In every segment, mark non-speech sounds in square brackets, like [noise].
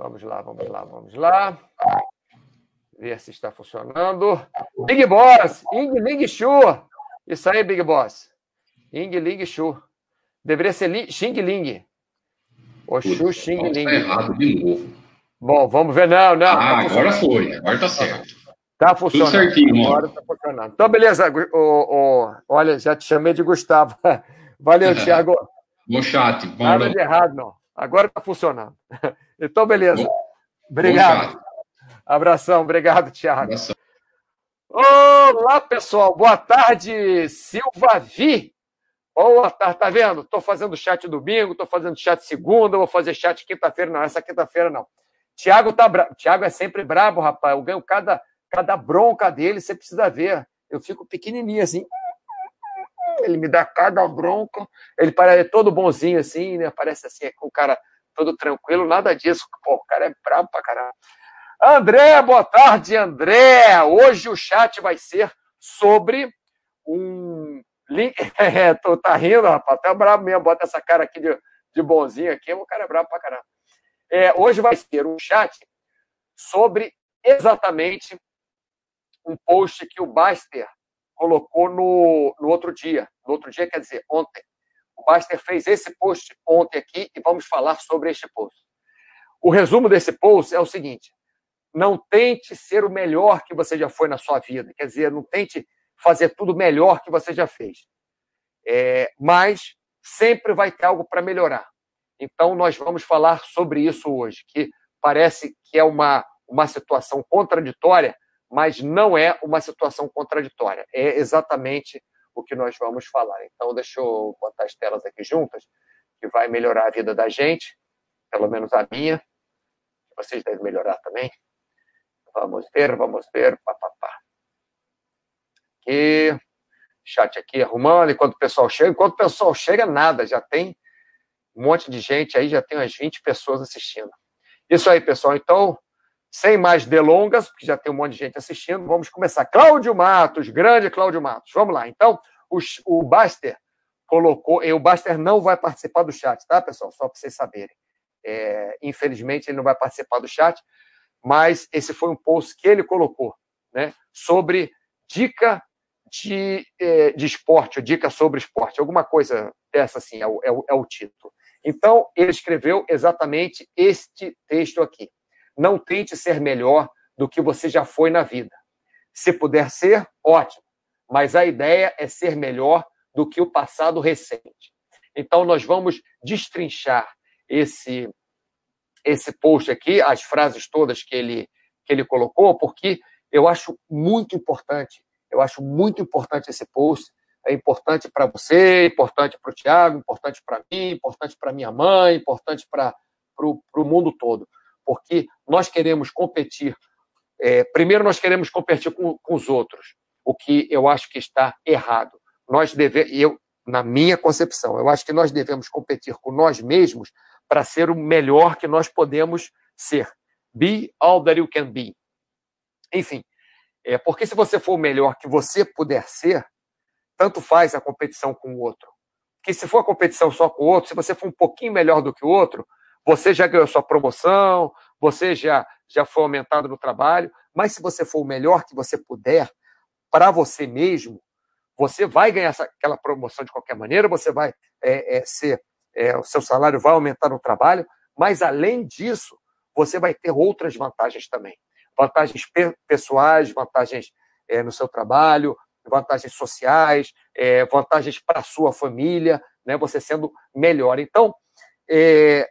Vamos lá, vamos lá, vamos lá. Ver se está funcionando. Big Boss, Ing Ling Shu. Isso aí, Big Boss. Ing Ling Shu. Deveria ser Xing Ling. O Shu Xing Ling. Está errado de novo. Bom, vamos ver. Não, não. Ah, tá agora foi. Agora está certo. Tá funcionando. Tudo certinho, Agora tá funcionando. Então, beleza. O, o, olha, já te chamei de Gustavo. [laughs] Valeu, [laughs] Thiago. Bom chat. Bom Nada de errado, não. Agora está funcionando. [laughs] Então, beleza. Obrigado. Abração. Obrigado, Thiago. Abração. Olá, pessoal. Boa tarde, Silva Vi. Boa tarde, tá vendo? Estou fazendo chat domingo, estou fazendo chat segunda, vou fazer chat quinta-feira. Não, essa quinta-feira não. Tiago tá bra... Tiago é sempre brabo, rapaz. Eu ganho cada, cada bronca dele, você precisa ver. Eu fico pequenininho assim. Ele me dá cada bronca. Ele parece todo bonzinho assim, né? Parece assim, é o cara todo tranquilo, nada disso. Pô, o cara é brabo pra caramba. André, boa tarde, André. Hoje o chat vai ser sobre um. [laughs] É, tô, tá rindo, rapaz. Até brabo mesmo, bota essa cara aqui de, de bonzinho aqui. O cara é brabo pra caramba. É, hoje vai ser um chat sobre exatamente um post que o Baster colocou no, no outro dia. No outro dia, quer dizer, ontem. O Baster fez esse post ontem aqui e vamos falar sobre este post. O resumo desse post é o seguinte: não tente ser o melhor que você já foi na sua vida. Quer dizer, não tente fazer tudo melhor que você já fez. É, mas sempre vai ter algo para melhorar. Então, nós vamos falar sobre isso hoje, que parece que é uma, uma situação contraditória, mas não é uma situação contraditória. É exatamente o que nós vamos falar. Então, deixa eu botar as telas aqui juntas, que vai melhorar a vida da gente, pelo menos a minha. Vocês devem melhorar também. Vamos ver, vamos ver. Pá, pá, pá. Aqui. Chat aqui arrumando. Enquanto o pessoal chega, enquanto o pessoal chega, nada. Já tem um monte de gente aí, já tem umas 20 pessoas assistindo. Isso aí, pessoal. Então, sem mais delongas, porque já tem um monte de gente assistindo, vamos começar. Cláudio Matos, grande Cláudio Matos. Vamos lá. Então, o, o Baster colocou, e o Baster não vai participar do chat, tá, pessoal? Só para vocês saberem. É, infelizmente, ele não vai participar do chat, mas esse foi um post que ele colocou, né? Sobre dica de, é, de esporte, dica sobre esporte, alguma coisa dessa assim, é o, é o, é o título. Então, ele escreveu exatamente este texto aqui. Não tente ser melhor do que você já foi na vida. Se puder ser, ótimo. Mas a ideia é ser melhor do que o passado recente. Então, nós vamos destrinchar esse esse post aqui, as frases todas que ele, que ele colocou, porque eu acho muito importante, eu acho muito importante esse post, é importante para você, importante para o Tiago, importante para mim, importante para minha mãe, importante para o mundo todo porque nós queremos competir. É, primeiro, nós queremos competir com, com, os outros, o que eu acho que está errado. Nós devemos, eu, na minha concepção, eu acho que nós devemos competir com nós mesmos para ser o melhor que nós podemos ser. Be all that you can be. Enfim, é, porque se você for o melhor que você puder ser, tanto faz a competição com o outro. Porque se for a competição só com o outro, se você for um pouquinho melhor do que o outro, você já ganhou sua promoção, você já, já foi aumentado no trabalho, mas se você for o melhor que você puder para você mesmo, você vai ganhar essa, aquela promoção de qualquer maneira, você vai é, é, ser, é, o seu salário vai aumentar no trabalho, mas além disso, você vai ter outras vantagens também. Vantagens pe pessoais, vantagens é, no seu trabalho, vantagens sociais, é, vantagens para a sua família, né, você sendo melhor. Então, é,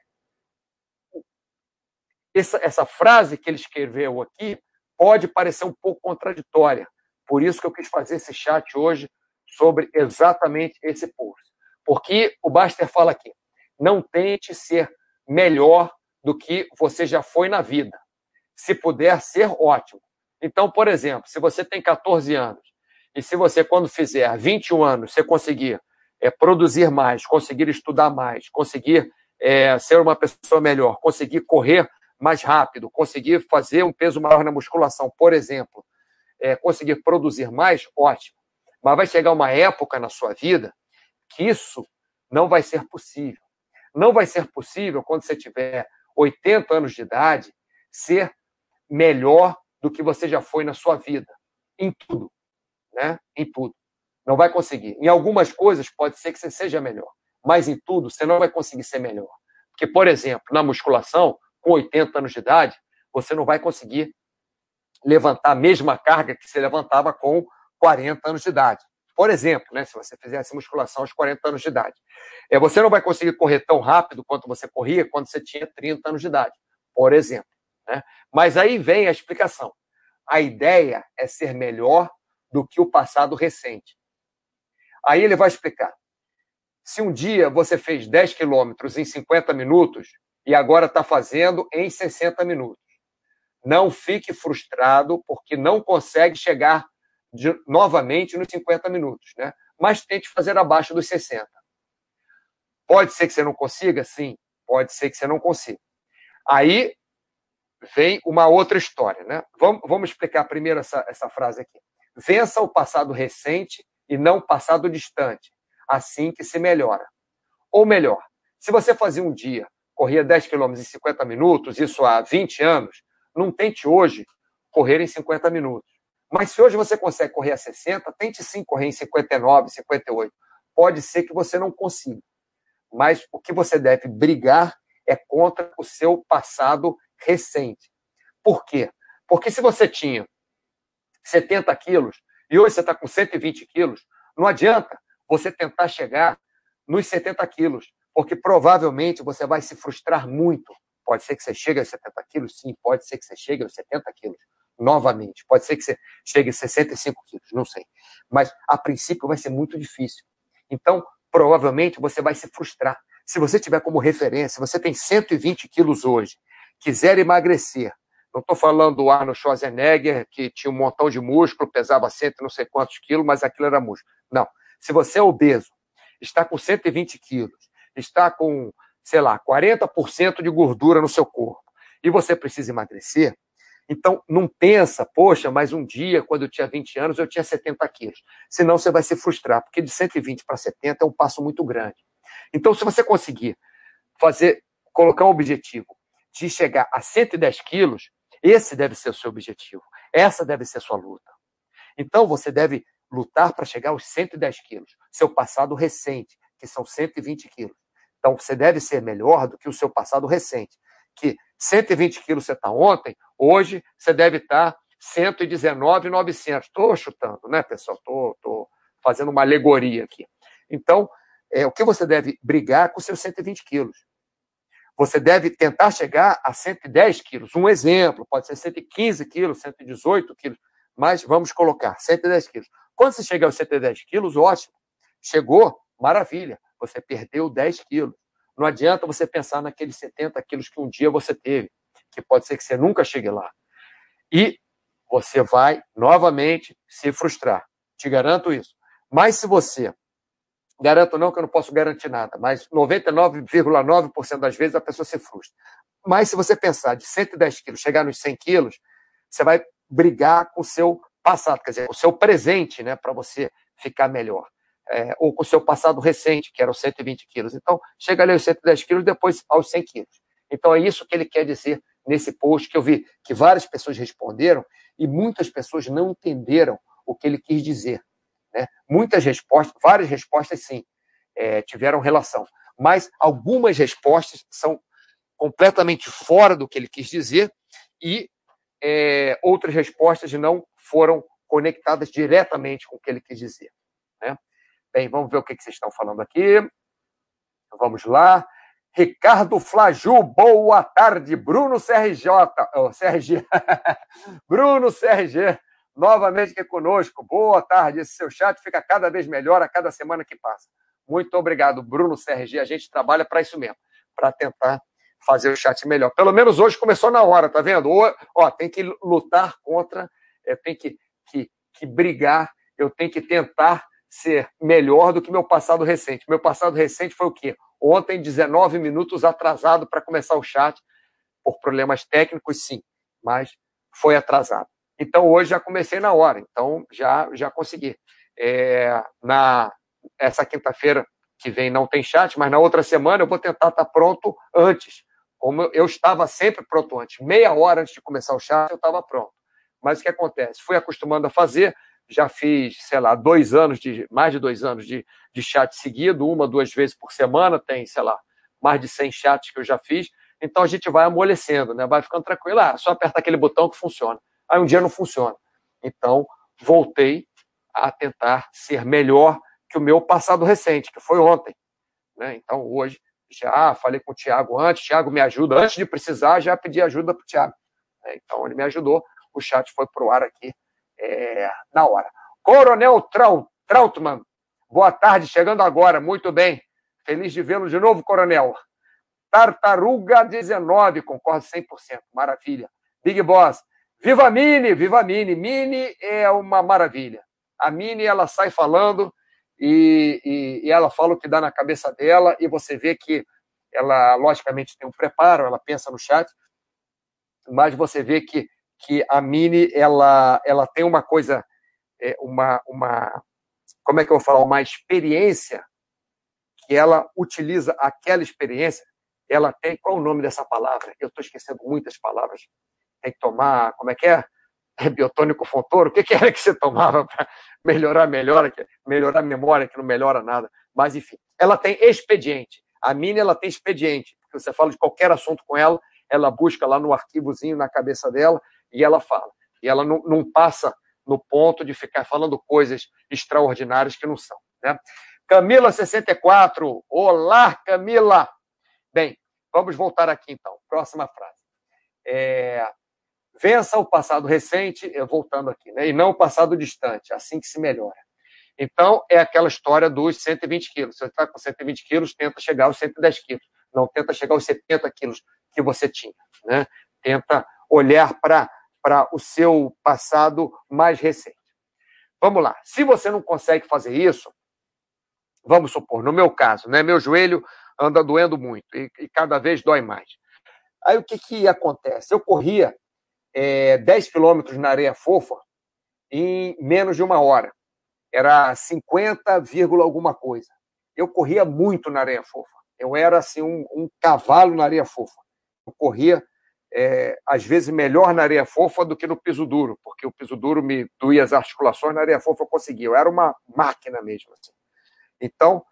essa, essa frase que ele escreveu aqui pode parecer um pouco contraditória. Por isso que eu quis fazer esse chat hoje sobre exatamente esse post. Porque o Baster fala aqui: não tente ser melhor do que você já foi na vida. Se puder ser, ótimo. Então, por exemplo, se você tem 14 anos e se você, quando fizer 21 anos, você conseguir é, produzir mais, conseguir estudar mais, conseguir é, ser uma pessoa melhor, conseguir correr mais rápido, conseguir fazer um peso maior na musculação, por exemplo, é, conseguir produzir mais, ótimo. Mas vai chegar uma época na sua vida que isso não vai ser possível. Não vai ser possível quando você tiver 80 anos de idade, ser melhor do que você já foi na sua vida. Em tudo. Né? Em tudo. Não vai conseguir. Em algumas coisas pode ser que você seja melhor, mas em tudo você não vai conseguir ser melhor. Porque, por exemplo, na musculação, com 80 anos de idade, você não vai conseguir levantar a mesma carga que você levantava com 40 anos de idade. Por exemplo, né, se você fizesse musculação aos 40 anos de idade. É, você não vai conseguir correr tão rápido quanto você corria quando você tinha 30 anos de idade, por exemplo. Né? Mas aí vem a explicação. A ideia é ser melhor do que o passado recente. Aí ele vai explicar. Se um dia você fez 10 quilômetros em 50 minutos e agora está fazendo em 60 minutos, não fique frustrado porque não consegue chegar de, novamente nos 50 minutos, né? mas tente fazer abaixo dos 60. Pode ser que você não consiga? Sim, pode ser que você não consiga. Aí vem uma outra história. Né? Vamos, vamos explicar primeiro essa, essa frase aqui. Vença o passado recente e não o passado distante, assim que se melhora. Ou melhor, se você fazia um dia, corria 10 quilômetros em 50 minutos, isso há 20 anos, não tente hoje correr em 50 minutos. Mas se hoje você consegue correr a 60, tente sim correr em 59, 58. Pode ser que você não consiga. Mas o que você deve brigar é contra o seu passado recente. Por quê? Porque se você tinha 70 quilos e hoje você está com 120 quilos, não adianta você tentar chegar nos 70 quilos, porque provavelmente você vai se frustrar muito. Pode ser que você chegue aos 70 quilos, sim, pode ser que você chegue aos 70 quilos novamente. Pode ser que você chegue a 65 quilos, não sei. Mas, a princípio, vai ser muito difícil. Então, provavelmente, você vai se frustrar. Se você tiver como referência, você tem 120 quilos hoje, quiser emagrecer, não estou falando do Arnold Schwarzenegger, que tinha um montão de músculo, pesava cento não sei quantos quilos, mas aquilo era músculo. Não. Se você é obeso, está com 120 quilos, está com, sei lá, 40% de gordura no seu corpo, e você precisa emagrecer, então, não pensa, poxa, mas um dia, quando eu tinha 20 anos, eu tinha 70 quilos. Senão você vai se frustrar, porque de 120 para 70 é um passo muito grande. Então, se você conseguir fazer, colocar um objetivo de chegar a 110 quilos, esse deve ser o seu objetivo. Essa deve ser a sua luta. Então, você deve lutar para chegar aos 110 quilos. Seu passado recente, que são 120 quilos. Então, você deve ser melhor do que o seu passado recente, que 120 quilos você está ontem, hoje você deve estar tá 119,900. Estou chutando, né, pessoal? Estou fazendo uma alegoria aqui. Então, é, o que você deve brigar com seus 120 quilos? Você deve tentar chegar a 110 quilos. Um exemplo, pode ser 115 quilos, 118 quilos, mas vamos colocar 110 quilos. Quando você chegar aos 110 quilos, ótimo. Chegou, maravilha. Você perdeu 10 quilos. Não adianta você pensar naqueles 70 quilos que um dia você teve, que pode ser que você nunca chegue lá. E você vai novamente se frustrar. Te garanto isso. Mas se você, garanto não que eu não posso garantir nada, mas 99,9% das vezes a pessoa se frustra. Mas se você pensar de 110 quilos, chegar nos 100 quilos, você vai brigar com o seu passado, quer dizer, o seu presente, né, para você ficar melhor é, ou com o seu passado recente, que era os 120 quilos. Então, chega ali aos 110 quilos, depois aos 100 quilos. Então, é isso que ele quer dizer nesse post que eu vi que várias pessoas responderam e muitas pessoas não entenderam o que ele quis dizer. Né? Muitas respostas, várias respostas, sim, é, tiveram relação, mas algumas respostas são completamente fora do que ele quis dizer e é, outras respostas não foram conectadas diretamente com o que ele quis dizer. Né? Bem, vamos ver o que, vocês estão falando aqui. Vamos lá. Ricardo Flaju, boa tarde. Bruno CRJ, oh, CRG. [laughs] Bruno CRG, novamente aqui conosco. Boa tarde. Esse seu chat fica cada vez melhor a cada semana que passa. Muito obrigado, Bruno CRG. A gente trabalha para isso mesmo, para tentar fazer o chat melhor. Pelo menos hoje começou na hora, tá vendo? Ó, ó tem que lutar contra, é, tem que, que, que brigar, eu tenho que tentar ser melhor do que meu passado recente. Meu passado recente foi o quê? Ontem, 19 minutos atrasado para começar o chat, por problemas técnicos, sim, mas foi atrasado. Então, hoje já comecei na hora, então já, já consegui. É, na essa quinta-feira que vem não tem chat, mas na outra semana eu vou tentar estar pronto antes, Como eu estava sempre pronto antes, meia hora antes de começar o chat, eu estava pronto. Mas o que acontece? Fui acostumando a fazer, já fiz, sei lá, dois anos, de mais de dois anos de, de chat seguido, uma, duas vezes por semana, tem, sei lá, mais de 100 chats que eu já fiz. Então a gente vai amolecendo, né? vai ficando tranquilo. Ah, só aperta aquele botão que funciona. Aí um dia não funciona. Então voltei a tentar ser melhor que o meu passado recente, que foi ontem. Né? Então hoje já falei com o Tiago antes, Tiago me ajuda. Antes de precisar, já pedi ajuda para o Tiago. Né? Então ele me ajudou. O chat foi para o ar aqui é, na hora. Coronel Trautmann, boa tarde, chegando agora. Muito bem. Feliz de vê-lo de novo, Coronel. Tartaruga 19, concordo 100%. Maravilha. Big Boss. Viva a Mini, viva a Mini. Mini é uma maravilha. A Mini, ela sai falando e, e, e, ela fala o que dá na cabeça dela e você vê que ela, logicamente, tem um preparo, ela pensa no chat, mas você vê que, que a Mini, ela, ela tem uma coisa, é, uma, uma, como é que eu vou falar, uma experiência que ela utiliza aquela experiência ela tem. Qual o nome dessa palavra? Eu estou esquecendo muitas palavras. Tem que tomar. Como é que é? é biotônico Fontoro? O que, que era que você tomava para melhorar, melhora, melhorar a memória, que não melhora nada? Mas, enfim, ela tem expediente. A Mini, ela tem expediente. Você fala de qualquer assunto com ela, ela busca lá no arquivozinho na cabeça dela e ela fala. E ela não, não passa no ponto de ficar falando coisas extraordinárias que não são. Né? Camila 64, olá Camila, Bem, vamos voltar aqui então. Próxima frase. É, vença o passado recente, voltando aqui, né? e não o passado distante, assim que se melhora. Então, é aquela história dos 120 quilos. Você está com 120 quilos, tenta chegar aos 110 quilos. Não tenta chegar aos 70 quilos que você tinha. Né? Tenta olhar para o seu passado mais recente. Vamos lá. Se você não consegue fazer isso, vamos supor, no meu caso, né, meu joelho anda doendo muito e, e cada vez dói mais. Aí o que, que acontece? Eu corria é, 10 quilômetros na areia fofa em menos de uma hora. Era 50, alguma coisa. Eu corria muito na areia fofa. Eu era assim um, um cavalo na areia fofa. Eu corria é, às vezes melhor na areia fofa do que no piso duro, porque o piso duro me doía as articulações, na areia fofa eu conseguia. Eu era uma máquina mesmo. Assim. Então,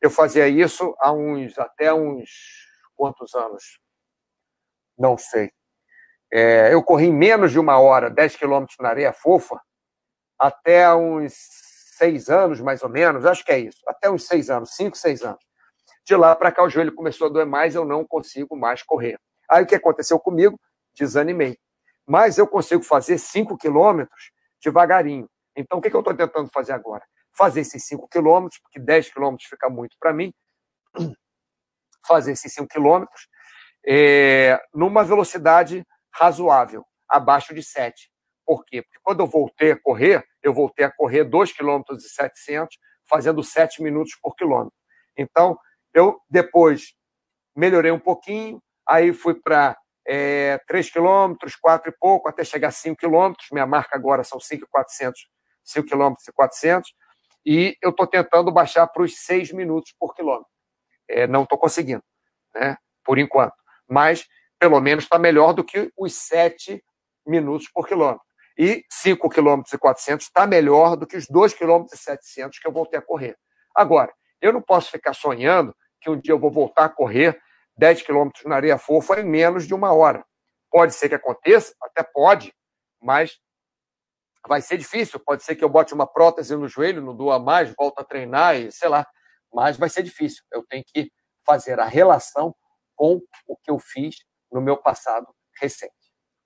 eu fazia isso há uns, até uns quantos anos? Não sei. É, eu corri menos de uma hora, 10 quilômetros na areia fofa, até uns seis anos, mais ou menos, acho que é isso, até uns seis anos, cinco, seis anos. De lá para cá o joelho começou a doer mais, eu não consigo mais correr. Aí o que aconteceu comigo? Desanimei. Mas eu consigo fazer cinco quilômetros devagarinho. Então o que, que eu estou tentando fazer agora? fazer esses 5 quilômetros, porque 10 quilômetros fica muito para mim, [clears throat] fazer esses 5 quilômetros é, numa velocidade razoável, abaixo de 7. Por quê? Porque quando eu voltei a correr, eu voltei a correr 2 km e 700, fazendo 7 minutos por quilômetro. Então, eu depois melhorei um pouquinho, aí fui para é, 3 quilômetros, 4 e pouco, até chegar a 5 quilômetros. Minha marca agora são 5,400, 5 quilômetros e 400 e eu estou tentando baixar para os seis minutos por quilômetro. É, não estou conseguindo, né, por enquanto. Mas, pelo menos, está melhor do que os sete minutos por quilômetro. E 5 km e 400 está melhor do que os 2 km e 700 que eu voltei a correr. Agora, eu não posso ficar sonhando que um dia eu vou voltar a correr 10 km na areia fofa em menos de uma hora. Pode ser que aconteça, até pode, mas vai ser difícil. Pode ser que eu bote uma prótese no joelho, não doa mais, volto a treinar e sei lá. Mas vai ser difícil. Eu tenho que fazer a relação com o que eu fiz no meu passado recente.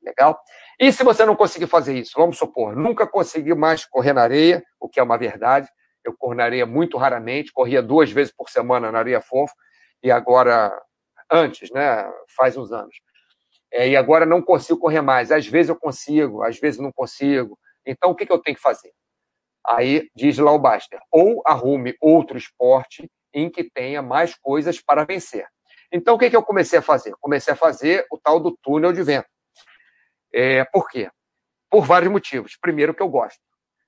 Legal? E se você não conseguir fazer isso, vamos supor, nunca consegui mais correr na areia, o que é uma verdade. Eu corro na areia muito raramente, corria duas vezes por semana na areia fofa, e agora, antes, né? Faz uns anos. É, e agora não consigo correr mais. Às vezes eu consigo, às vezes não consigo. Então, o que, que eu tenho que fazer? Aí diz lá o Baster, ou arrume outro esporte em que tenha mais coisas para vencer. Então, o que, que eu comecei a fazer? Comecei a fazer o tal do túnel de vento. É, por quê? Por vários motivos. Primeiro, que eu gosto.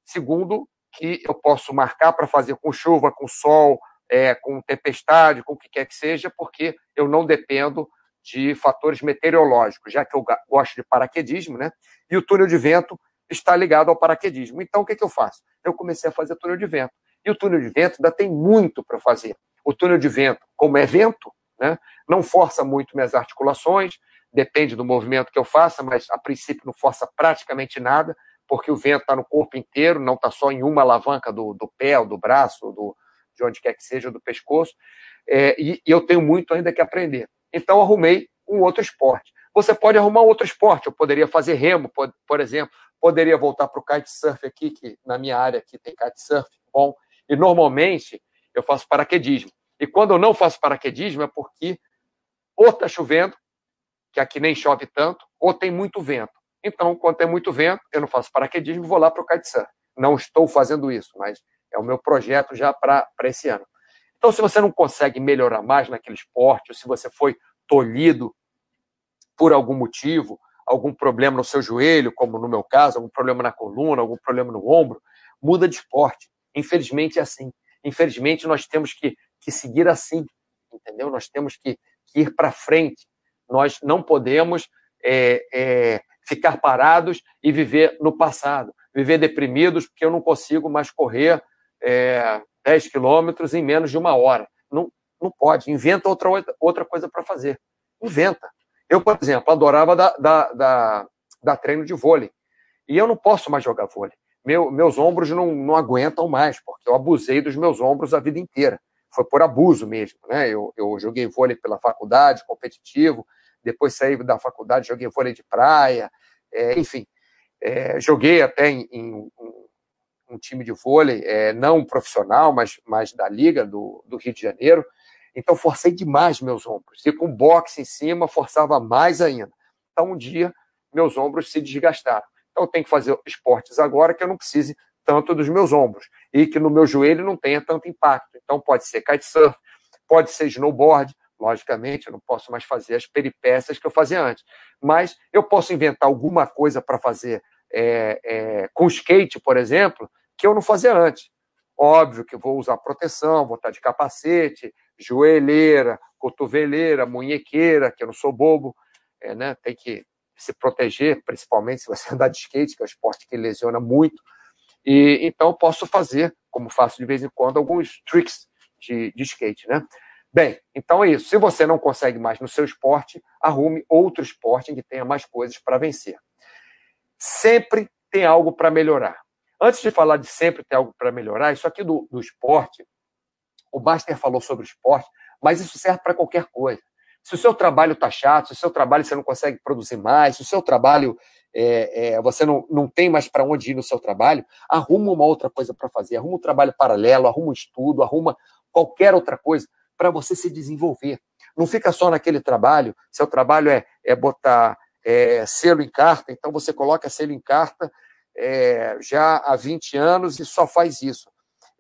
Segundo, que eu posso marcar para fazer com chuva, com sol, é, com tempestade, com o que quer que seja, porque eu não dependo de fatores meteorológicos, já que eu gosto de paraquedismo, né? E o túnel de vento está ligado ao paraquedismo. Então, o que, que eu faço? Eu comecei a fazer túnel de vento. E o túnel de vento ainda tem muito para fazer. O túnel de vento, como é vento, né, não força muito minhas articulações, depende do movimento que eu faça, mas a princípio não força praticamente nada, porque o vento está no corpo inteiro, não está só em uma alavanca do, do pé, ou do braço, ou do, de onde quer que seja, do pescoço. É, e, e eu tenho muito ainda que aprender. Então, arrumei um outro esporte. Você pode arrumar outro esporte. Eu poderia fazer remo, por, por exemplo. Poderia voltar para o kitesurf aqui, que na minha área aqui tem kitesurf, bom. E normalmente eu faço paraquedismo. E quando eu não faço paraquedismo é porque ou está chovendo, que aqui nem chove tanto, ou tem muito vento. Então, quando tem muito vento, eu não faço paraquedismo, vou lá para o kitesurf. Não estou fazendo isso, mas é o meu projeto já para esse ano. Então, se você não consegue melhorar mais naquele esporte, ou se você foi tolhido por algum motivo, algum problema no seu joelho, como no meu caso, algum problema na coluna, algum problema no ombro, muda de esporte. Infelizmente é assim. Infelizmente nós temos que, que seguir assim, entendeu? Nós temos que, que ir para frente. Nós não podemos é, é, ficar parados e viver no passado, viver deprimidos porque eu não consigo mais correr é, 10 quilômetros em menos de uma hora. Não, não pode. Inventa outra, outra coisa para fazer. Inventa. Eu, por exemplo, adorava dar, dar, dar treino de vôlei. E eu não posso mais jogar vôlei. Meu, meus ombros não, não aguentam mais, porque eu abusei dos meus ombros a vida inteira. Foi por abuso mesmo. Né? Eu, eu joguei vôlei pela faculdade, competitivo, depois saí da faculdade, joguei vôlei de praia, é, enfim. É, joguei até em, em um, um, time de vôlei, é, não profissional, mas, mas da Liga do, do Rio de Janeiro. Então, forcei demais meus ombros. E com boxe em cima, forçava mais ainda. Então, um dia, meus ombros se desgastaram. Então, eu tenho que fazer esportes agora que eu não precise tanto dos meus ombros e que no meu joelho não tenha tanto impacto. Então, pode ser kitesurf, pode ser snowboard. Logicamente, eu não posso mais fazer as peripécias que eu fazia antes. Mas eu posso inventar alguma coisa para fazer é, é, com skate, por exemplo, que eu não fazia antes. Óbvio que vou usar proteção, vou estar de capacete, joelheira, cotoveleira, munhequeira, que eu não sou bobo, é, né? tem que se proteger, principalmente se você [laughs] andar de skate, que é um esporte que lesiona muito. E então posso fazer, como faço de vez em quando, alguns tricks de, de skate, né? Bem, então é isso. Se você não consegue mais no seu esporte, arrume outro esporte em que tenha mais coisas para vencer. Sempre tem algo para melhorar. Antes de falar de sempre ter algo para melhorar, isso aqui do, do esporte o Baster falou sobre o esporte, mas isso serve para qualquer coisa. Se o seu trabalho está chato, se o seu trabalho você não consegue produzir mais, se o seu trabalho é, é, você não, não tem mais para onde ir no seu trabalho, arruma uma outra coisa para fazer, arruma um trabalho paralelo, arruma um estudo, arruma qualquer outra coisa para você se desenvolver. Não fica só naquele trabalho, seu trabalho é, é botar é, selo em carta, então você coloca selo em carta é, já há 20 anos e só faz isso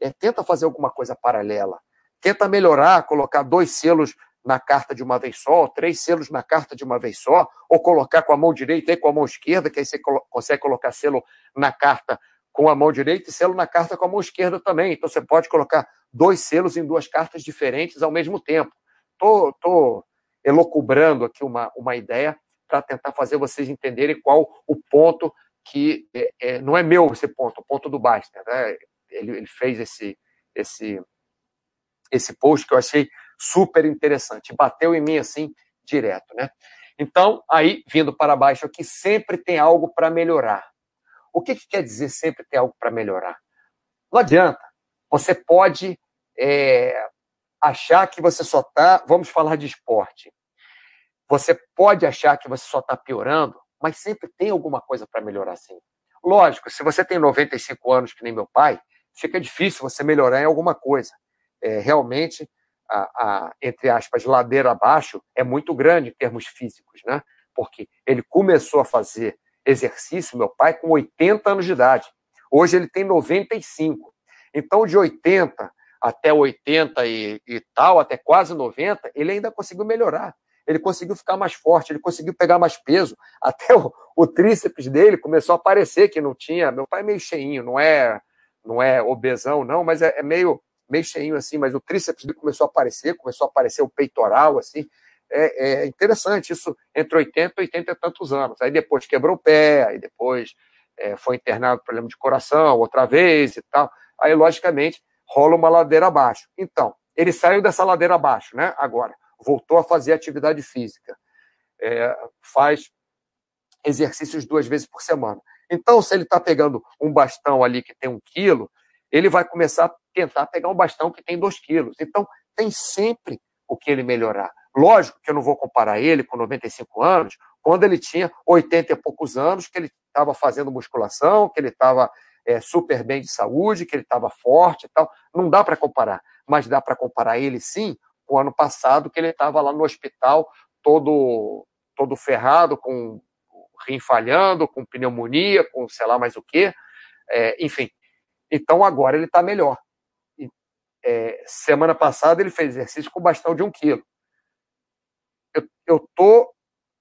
é, tenta fazer alguma coisa paralela. Tenta melhorar, colocar dois selos na carta de uma vez só, três selos na carta de uma vez só, ou colocar com a mão direita e com a mão esquerda, que aí você consegue colocar selo na carta com a mão direita e selo na carta com a mão esquerda também. Então você pode colocar dois selos em duas cartas diferentes ao mesmo tempo. Estou tô, tô elocubrando aqui uma, uma ideia para tentar fazer vocês entenderem qual o ponto que é, é, não é meu esse ponto, o ponto do Baster. Né? ele, ele fez esse, esse, esse post que eu achei super interessante. Bateu em mim assim, direto, né? Então, aí, vindo para baixo aqui, sempre tem algo para melhorar. O que, que, quer dizer sempre tem algo para melhorar? Não adianta. Você pode é, achar que você só está. Vamos falar de esporte. Você pode achar que você só está piorando, mas sempre tem alguma coisa para melhorar sim. Lógico, se você tem 95 anos, que nem meu pai, fica difícil você melhorar em alguma coisa. É, realmente, a, a, entre aspas, ladeira abaixo é muito grande em termos físicos, né? Porque ele começou a fazer exercício, meu pai, com 80 anos de idade. Hoje ele tem 95. Então, de 80 até 80 e, e tal, até quase 90, ele ainda conseguiu melhorar. Ele conseguiu ficar mais forte, ele conseguiu pegar mais peso. [laughs] Até o, o tríceps dele começou a aparecer, que não tinha. Meu pai é meio cheinho, não é não é obesão, não, mas é, é meio, meio cheinho assim, mas o tríceps dele começou a aparecer, começou a aparecer o peitoral, assim, É, é, interessante, isso entre 80 e 80 e tantos anos. Aí depois quebrou o pé, aí depois é, foi internado com problema de coração outra vez e tal. Aí, logicamente, rola uma ladeira abaixo. Então, ele saiu dessa ladeira abaixo, né? Agora, voltou a fazer atividade física. É, faz exercícios duas vezes por semana. Então, se ele está pegando um bastão ali que tem um quilo, ele vai começar a tentar pegar um bastão que tem dois quilos. Então, tem sempre o que ele melhorar. Lógico que eu não vou comparar ele com 95 anos, quando ele tinha 80 e poucos anos, que ele estava fazendo musculação, que ele estava é, super bem de saúde, que ele estava forte e tal. Não dá para comparar, mas dá para comparar ele sim o ano passado, que ele estava lá no hospital todo, todo ferrado, com rim falhando, com pneumonia, com sei lá mais o quê. É, enfim, então agora ele está melhor. É, semana passada ele fez exercício com bastão de um quilo. Eu estou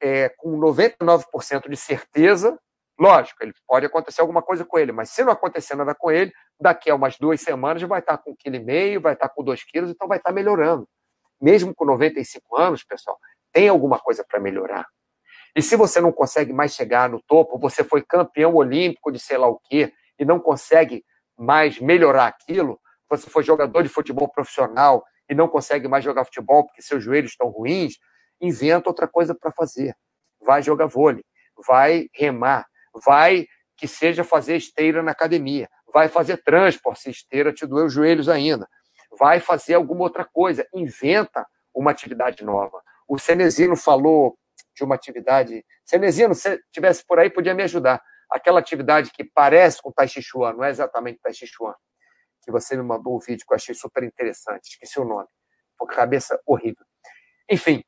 é, com 99% de certeza, lógico, ele pode acontecer alguma coisa com ele, mas se não acontecer nada com ele, daqui a umas duas semanas vai estar com um quilo e meio, vai estar com dois quilos, então vai estar melhorando. Mesmo com 95 anos, pessoal, tem alguma coisa para melhorar. E se você não consegue mais chegar no topo, você foi campeão olímpico de sei lá o quê, e não consegue mais melhorar aquilo, você foi jogador de futebol profissional e não consegue mais jogar futebol porque seus joelhos estão ruins, inventa outra coisa para fazer. Vai jogar vôlei, vai remar, vai que seja fazer esteira na academia, vai fazer transporte, se esteira te doer os joelhos ainda, vai fazer alguma outra coisa, inventa uma atividade nova. O Cenezino falou de uma atividade. Cenezino, se tivesse por aí, podia me ajudar. Aquela atividade que parece com Tai Chi Chuan, não é exatamente Tai Chi Chuan, que você me mandou um vídeo que eu achei super interessante, esqueci o nome, porque cabeça horrível. Enfim,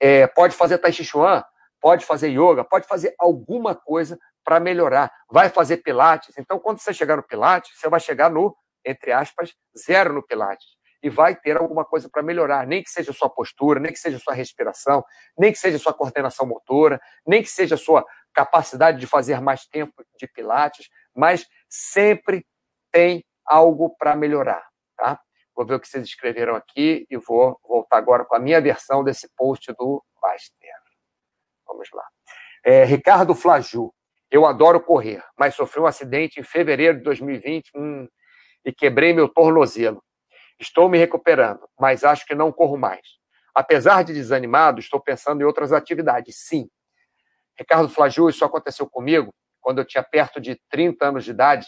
é, pode fazer Tai Chi Chuan, pode fazer yoga, pode fazer alguma coisa para melhorar. Vai fazer pilates. Então, quando você chegar no pilates, você vai chegar no, entre aspas, zero no pilates. E vai ter alguma coisa para melhorar, nem que seja sua postura, nem que seja sua respiração, nem que seja sua coordenação motora, nem que seja sua capacidade de fazer mais tempo de pilates, mas sempre tem algo para melhorar, tá? Vou ver o que vocês escreveram aqui e vou voltar agora com a minha versão desse post do Baster. Vamos lá. É, Ricardo Flaju. Eu adoro correr, mas sofri um acidente em fevereiro de 2020 hum, e quebrei meu tornozelo. Estou me recuperando, mas acho que não corro mais. Apesar de desanimado, estou pensando em outras atividades, sim. Ricardo Flaju, isso aconteceu comigo quando eu tinha perto de 30 anos de idade.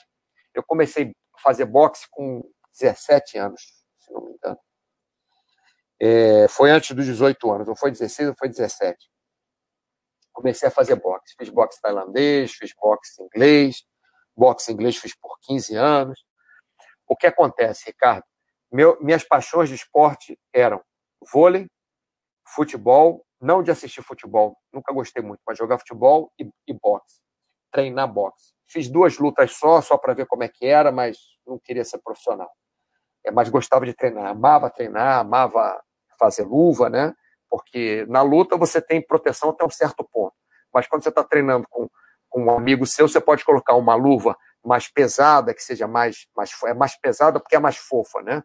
Eu comecei a fazer boxe com 17 anos se não me engano. É, foi antes dos 18 anos, não foi 16, não foi 17. Comecei a fazer boxe. Fiz boxe tailandês, fiz boxe inglês, boxe inglês fiz por 15 anos. O que acontece, Ricardo? Meu, minhas paixões de esporte eram vôlei, futebol, não de assistir futebol, nunca gostei muito, mas jogar futebol e, e boxe, treinar boxe. Fiz duas lutas só, só para ver como é que era, mas não queria ser profissional. É, mas gostava de treinar, amava treinar, amava fazer luva, né? Porque na luta você tem proteção até um certo ponto. Mas quando você está treinando com, com um amigo seu, você pode colocar uma luva mais pesada, que seja mais, mais é mais pesada porque é mais fofa, né?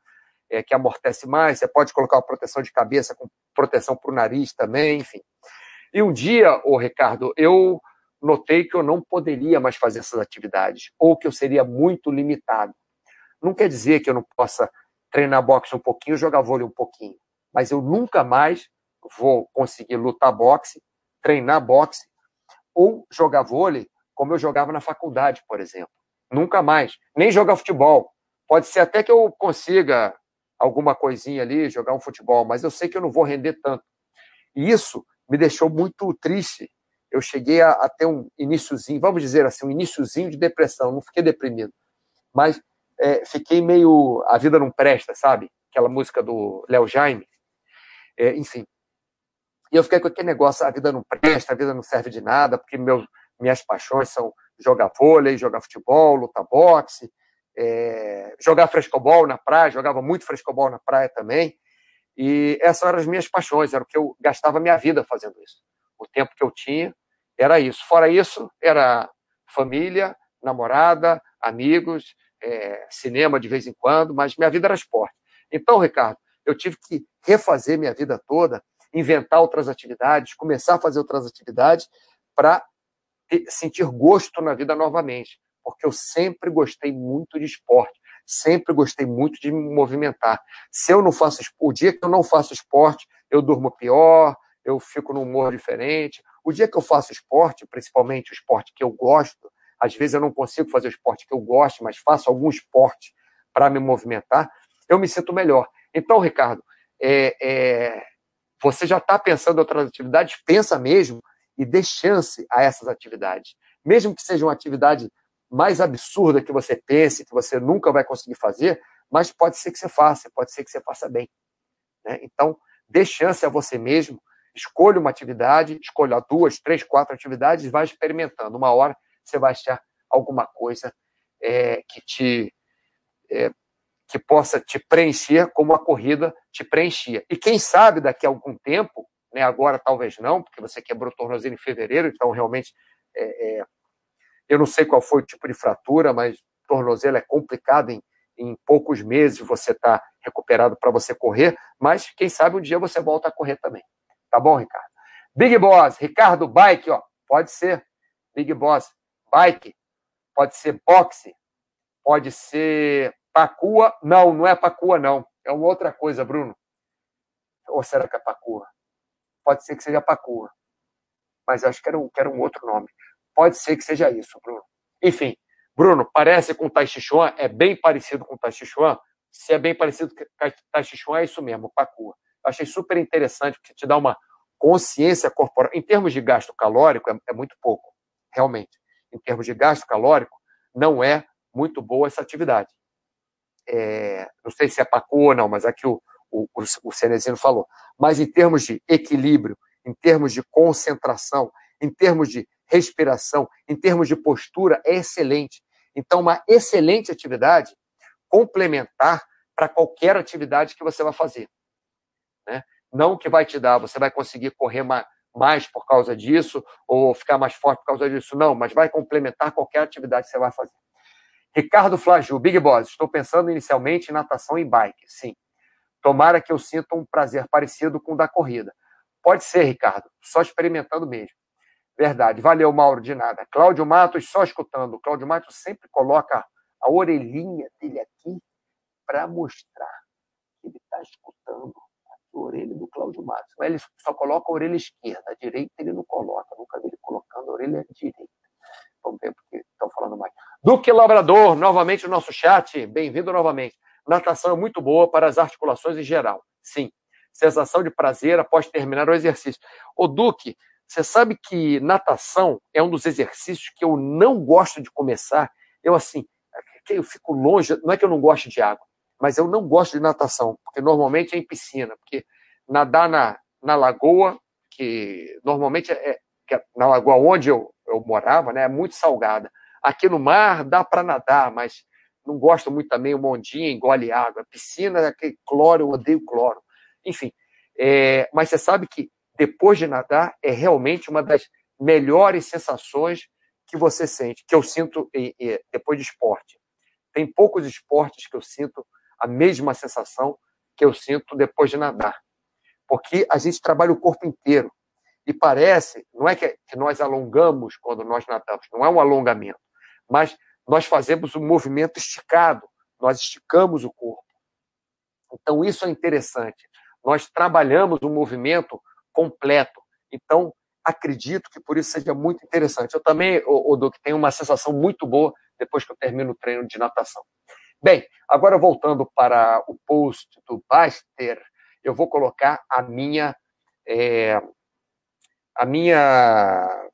É, que amortece mais. Você pode colocar uma proteção de cabeça com proteção para o nariz também, enfim. E um dia, o Ricardo, eu notei que eu não poderia mais fazer essas atividades, ou que eu seria muito limitado. Não quer dizer que eu não possa treinar boxe um pouquinho, jogar vôlei um pouquinho, mas eu nunca mais vou conseguir lutar boxe, treinar boxe ou jogar vôlei como eu jogava na faculdade, por exemplo. Nunca mais. Nem jogar futebol. Pode ser até que eu consiga alguma coisinha ali, jogar um futebol, mas eu sei que eu não vou render tanto. E isso me deixou muito triste. Eu cheguei a, a ter um iníciozinho, vamos dizer assim, um iníciozinho de depressão. Não fiquei deprimido, mas é, fiquei meio. A vida não presta, sabe? Aquela música do Léo Jaime. É, enfim. E eu fiquei com aquele negócio: a vida não presta, a vida não serve de nada, porque meu, minhas paixões são jogar vôlei, jogar futebol, lutar boxe, é, jogar frescobol na praia, jogava muito frescobol na praia também. E essas eram as minhas paixões, era o que eu gastava minha vida fazendo isso. O tempo que eu tinha era isso. Fora isso, era família, namorada, amigos, é, cinema de vez em quando, mas minha vida era esporte. Então, Ricardo, eu tive que refazer minha vida toda inventar outras atividades, começar a fazer outras atividades para sentir gosto na vida novamente. Porque eu sempre gostei muito de esporte, sempre gostei muito de me movimentar. Se eu não faço o dia que eu não faço esporte, eu durmo pior, eu fico num humor diferente. O dia que eu faço esporte, principalmente o esporte que eu gosto, às vezes eu não consigo fazer o esporte que eu gosto, mas faço algum esporte para me movimentar, eu me sinto melhor. Então, Ricardo, é, é, você já está pensando em outras atividades, pensa mesmo e dê chance a essas atividades. Mesmo que seja uma atividade mais absurda que você pense, que você nunca vai conseguir fazer, mas pode ser que você faça, pode ser que você faça bem. Né? Então, dê chance a você mesmo, escolha uma atividade, escolha duas, três, quatro atividades vai experimentando. Uma hora você vai achar alguma coisa é, que te é, que possa te preencher como a corrida te preenchia. E quem sabe daqui a algum tempo, né, agora talvez não, porque você quebrou o tornozelo em fevereiro, então realmente é, é, eu não sei qual foi o tipo de fratura, mas tornozelo é complicado em, em poucos meses você está recuperado para você correr, mas quem sabe um dia você volta a correr também. Tá bom, Ricardo? Big Boss, Ricardo Bike, ó, pode ser. Big Boss, Bike, pode ser boxe, pode ser pacua. Não, não é pacua, não. É uma outra coisa, Bruno. Ou será que é pacua? Pode ser que seja pacua. Mas acho que era um, que era um outro nome. Pode ser que seja isso, Bruno. Enfim, Bruno, parece com o Tai Chi Chuan, é bem parecido com o Tai Chi Chuan. Se é bem parecido com o Tai Chi Chuan, é isso mesmo, pacua. Eu achei super interessante, porque te dá uma consciência corporal. Em termos de gasto calórico, é, é muito pouco, realmente. Em termos de gasto calórico, não é muito boa essa atividade. É, não sei se é pacua ou não, mas aqui o, o, o Cenezino falou. Mas em termos de equilíbrio, em termos de concentração, em termos de respiração, em termos de postura, é excelente. Então, uma excelente atividade complementar para qualquer atividade que você vai fazer. Né? Não que vai te dar, você vai conseguir correr mais por causa disso, ou ficar mais forte por causa disso, não, mas vai complementar qualquer atividade que você vai fazer. Ricardo Flaju, Big Boss, estou pensando inicialmente em natação e bike, sim. Tomara que eu sinta um prazer parecido com o da corrida. Pode ser, Ricardo, só experimentando mesmo. Verdade. Valeu, Mauro, de nada. Cláudio Matos, só escutando. Cláudio Matos sempre coloca a orelhinha dele aqui para mostrar que ele está escutando a orelha do Cláudio Matos. Mas ele só coloca a orelha esquerda, a direita ele não coloca. Nunca vi ele colocando a orelha direita. Vamos ver porque estão falando mais. Duque Labrador, novamente no nosso chat. Bem-vindo novamente. Natação é muito boa para as articulações em geral. Sim. Sensação de prazer após terminar o exercício. O Duque, você sabe que natação é um dos exercícios que eu não gosto de começar. Eu, assim, eu fico longe, não é que eu não gosto de água, mas eu não gosto de natação, porque normalmente é em piscina, porque nadar na, na lagoa, que normalmente é, que é na lagoa onde eu, eu morava, né, é muito salgada. Aqui no mar dá para nadar, mas não gosto muito também, o ondinha engole água. Piscina, é aquele cloro, eu odeio cloro. Enfim, é, mas você sabe que depois de nadar é realmente uma das melhores sensações que você sente, que eu sinto depois de esporte. Tem poucos esportes que eu sinto a mesma sensação que eu sinto depois de nadar. Porque a gente trabalha o corpo inteiro. E parece, não é que, nós alongamos quando nós nadamos, não é um alongamento, mas nós fazemos um movimento esticado, nós esticamos o corpo. Então, isso é interessante. Nós trabalhamos um movimento completo. Então, acredito que por isso seja muito interessante. Eu também, o, o tenho uma sensação muito boa depois que eu termino o treino de natação. Bem, agora voltando para o post do Baster, eu vou colocar a minha é, a minha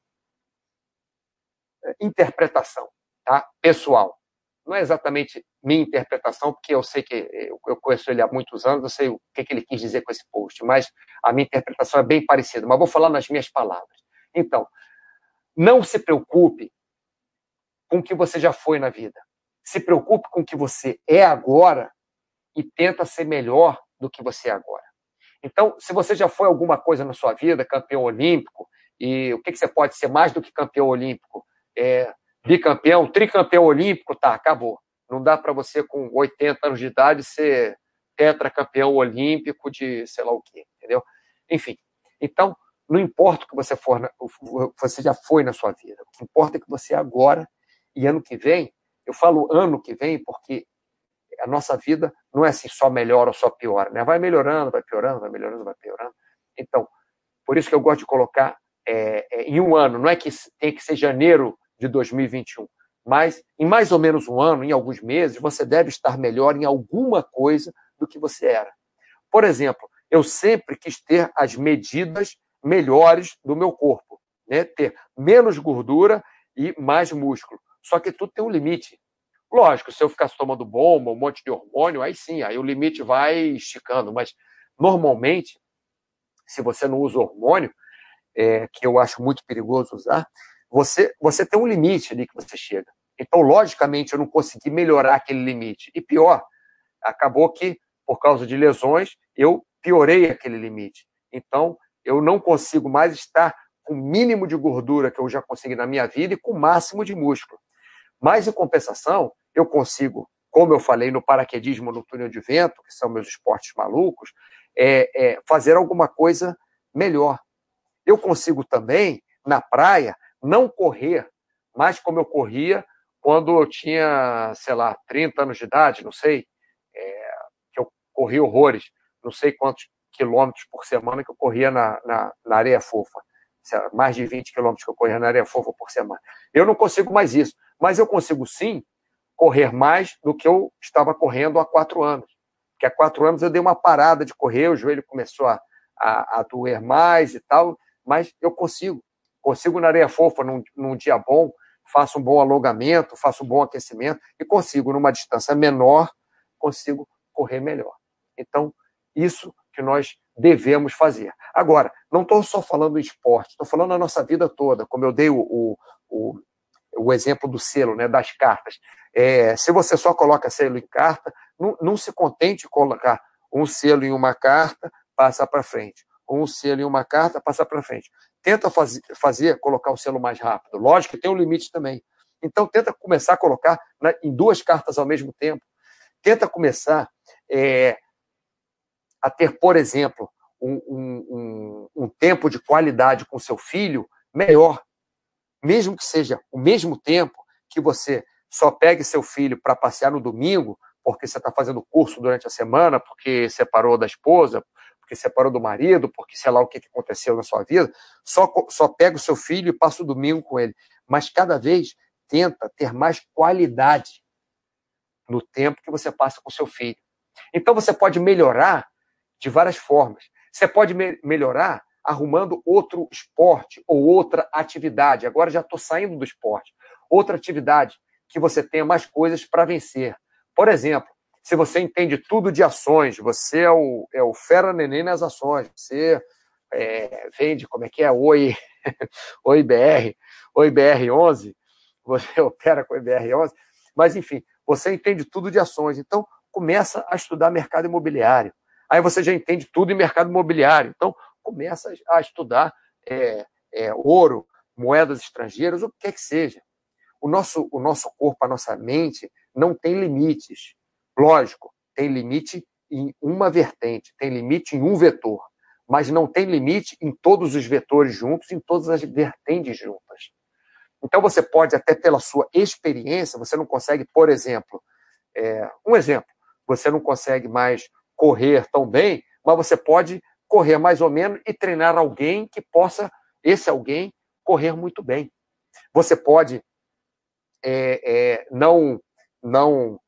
interpretação, tá? Pessoal. Não é exatamente minha interpretação, porque eu sei que eu conheço ele há muitos anos, eu sei o que, ele quis dizer com esse post, mas a minha interpretação é bem parecida, mas vou falar nas minhas palavras. Então, não se preocupe com o que você já foi na vida. Se preocupe com o que você é agora e tenta ser melhor do que você é agora. Então, se você já foi alguma coisa na sua vida, campeão olímpico, e o que, que você pode ser mais do que campeão olímpico? É, bicampeão, tricampeão olímpico, tá, acabou. Não dá para você, com 80 anos de idade, ser tetracampeão olímpico de sei lá o quê, entendeu? Enfim, Então, não importa o que você for, você já foi na sua vida. O que importa é que você agora e ano que vem, eu falo ano que vem porque a nossa vida não é assim só melhor ou só pior, né? Vai melhorando, vai piorando, vai melhorando, vai piorando. Então, por isso que eu gosto de colocar é, é, em um ano, não é que tem que ser janeiro de 2021, mas em mais ou menos um ano, em alguns meses, você deve estar melhor em alguma coisa do que você era. Por exemplo, eu sempre quis ter as medidas melhores do meu corpo, né? ter menos gordura e mais músculo. Só que tudo tem um limite. Lógico, se eu ficasse tomando bomba, um monte de hormônio, aí sim, aí o limite vai esticando. Mas normalmente, se você não usa hormônio, é, que eu acho muito perigoso usar, você, você tem um limite ali que você chega. Então, logicamente, eu não consegui melhorar aquele limite. E pior, acabou que, por causa de lesões, eu piorei aquele limite. Então, eu não consigo mais estar com o mínimo de gordura que eu já consegui na minha vida e com o máximo de músculo. Mas, em compensação, eu consigo, como eu falei no paraquedismo no túnel de vento, que são meus esportes malucos, é, é, fazer alguma coisa melhor. Eu consigo também, na praia, não correr mais como eu corria quando eu tinha, sei lá, 30 anos de idade, não sei, é, que eu corri horrores, não sei quantos quilômetros por semana que eu corria na, na, na areia fofa. Mais de 20 quilômetros que eu corria na areia fofa por semana. Eu não consigo mais isso, mas eu consigo sim correr mais do que eu estava correndo há quatro anos. Porque há quatro anos eu dei uma parada de correr, o joelho começou a, a, a doer mais e tal, mas eu consigo. Consigo na areia fofa, num, num dia bom, faço um bom alongamento, faço um bom aquecimento e consigo, numa distância menor, consigo correr melhor. Então, isso que nós devemos fazer. Agora, não estou só falando do esporte, estou falando da nossa vida toda, como eu dei o, o, o, o exemplo do selo, né, das cartas. É, se você só coloca selo em carta, não, não se contente em colocar um selo em uma carta, passa para frente. Um selo em uma carta, passa para frente. Tenta faz, fazer, colocar o selo mais rápido. Lógico que tem um limite também. Então, tenta começar a colocar na, em duas cartas ao mesmo tempo. Tenta começar é, a ter, por exemplo, um, um, um, um tempo de qualidade com seu filho melhor. Mesmo que seja o mesmo tempo que você só pegue seu filho para passear no domingo, porque você está fazendo curso durante a semana, porque separou da esposa, porque separou do marido, porque sei lá o que aconteceu na sua vida, só, só pega o seu filho e passa o domingo com ele. Mas cada vez tenta ter mais qualidade no tempo que você passa com seu filho. Então você pode melhorar de várias formas. Você pode me melhorar arrumando outro esporte ou outra atividade. Agora já estou saindo do esporte. Outra atividade que você tenha mais coisas para vencer. Por exemplo, se você entende tudo de ações, você é o, é o fera neném nas ações, você é, vende, como é que é, Oi, [laughs] Oi BR, Oi BR11, você [laughs] opera com o IBR11, mas enfim, você entende tudo de ações, então começa a estudar mercado imobiliário. Aí você já entende tudo em mercado imobiliário, então começa a estudar é, é, ouro, moedas estrangeiras, o que quer que seja. O nosso, o nosso corpo, a nossa mente, não tem limites. Lógico, tem limite em uma vertente, tem limite em um vetor, mas não tem limite em todos os vetores juntos, em todas as vertentes juntas. Então você pode, até pela sua experiência, você não consegue, por exemplo, é, um exemplo, você não consegue mais correr tão bem, mas você pode correr mais ou menos e treinar alguém que possa, esse alguém, correr muito bem. Você pode é, é, não, não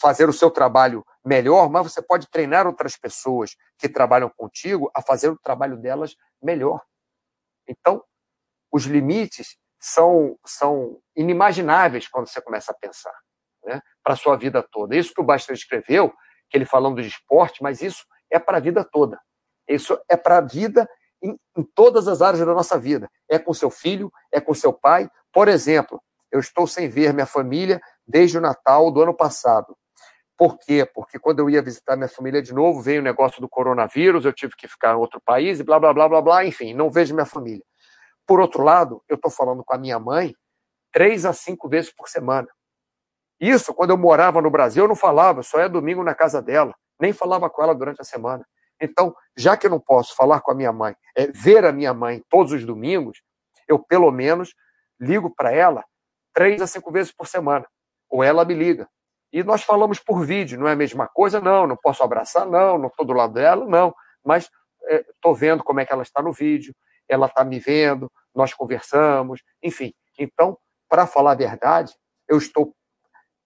fazer o seu trabalho melhor, mas você pode treinar outras pessoas que trabalham contigo a fazer o trabalho delas melhor. Então, os limites são, são inimagináveis quando você começa a pensar né, para a sua vida toda. Isso que o Basta escreveu, que ele falando de esporte, mas isso é para a vida toda. Isso é para a vida em, em todas as áreas da nossa vida. É com seu filho, é com seu pai. Por exemplo, eu estou sem ver minha família desde o Natal do ano passado. Por quê? Porque quando eu ia visitar minha família de novo, veio o negócio do coronavírus, eu tive que ficar em outro país e blá, blá, blá, blá, blá, enfim, não vejo minha família. Por outro lado, eu estou falando com a minha mãe três a cinco vezes por semana. Isso, quando eu morava no Brasil, eu não falava, só é domingo na casa dela, nem falava com ela durante a semana. Então, já que eu não posso falar com a minha mãe, é, ver a minha mãe todos os domingos, eu pelo menos ligo para ela três a cinco vezes por semana. Ou ela me liga. E nós falamos por vídeo, não é a mesma coisa? Não, não posso abraçar, não, não estou do lado dela, não. Mas estou é, vendo como é que ela está no vídeo, ela está me vendo, nós conversamos, enfim. Então, para falar a verdade, eu estou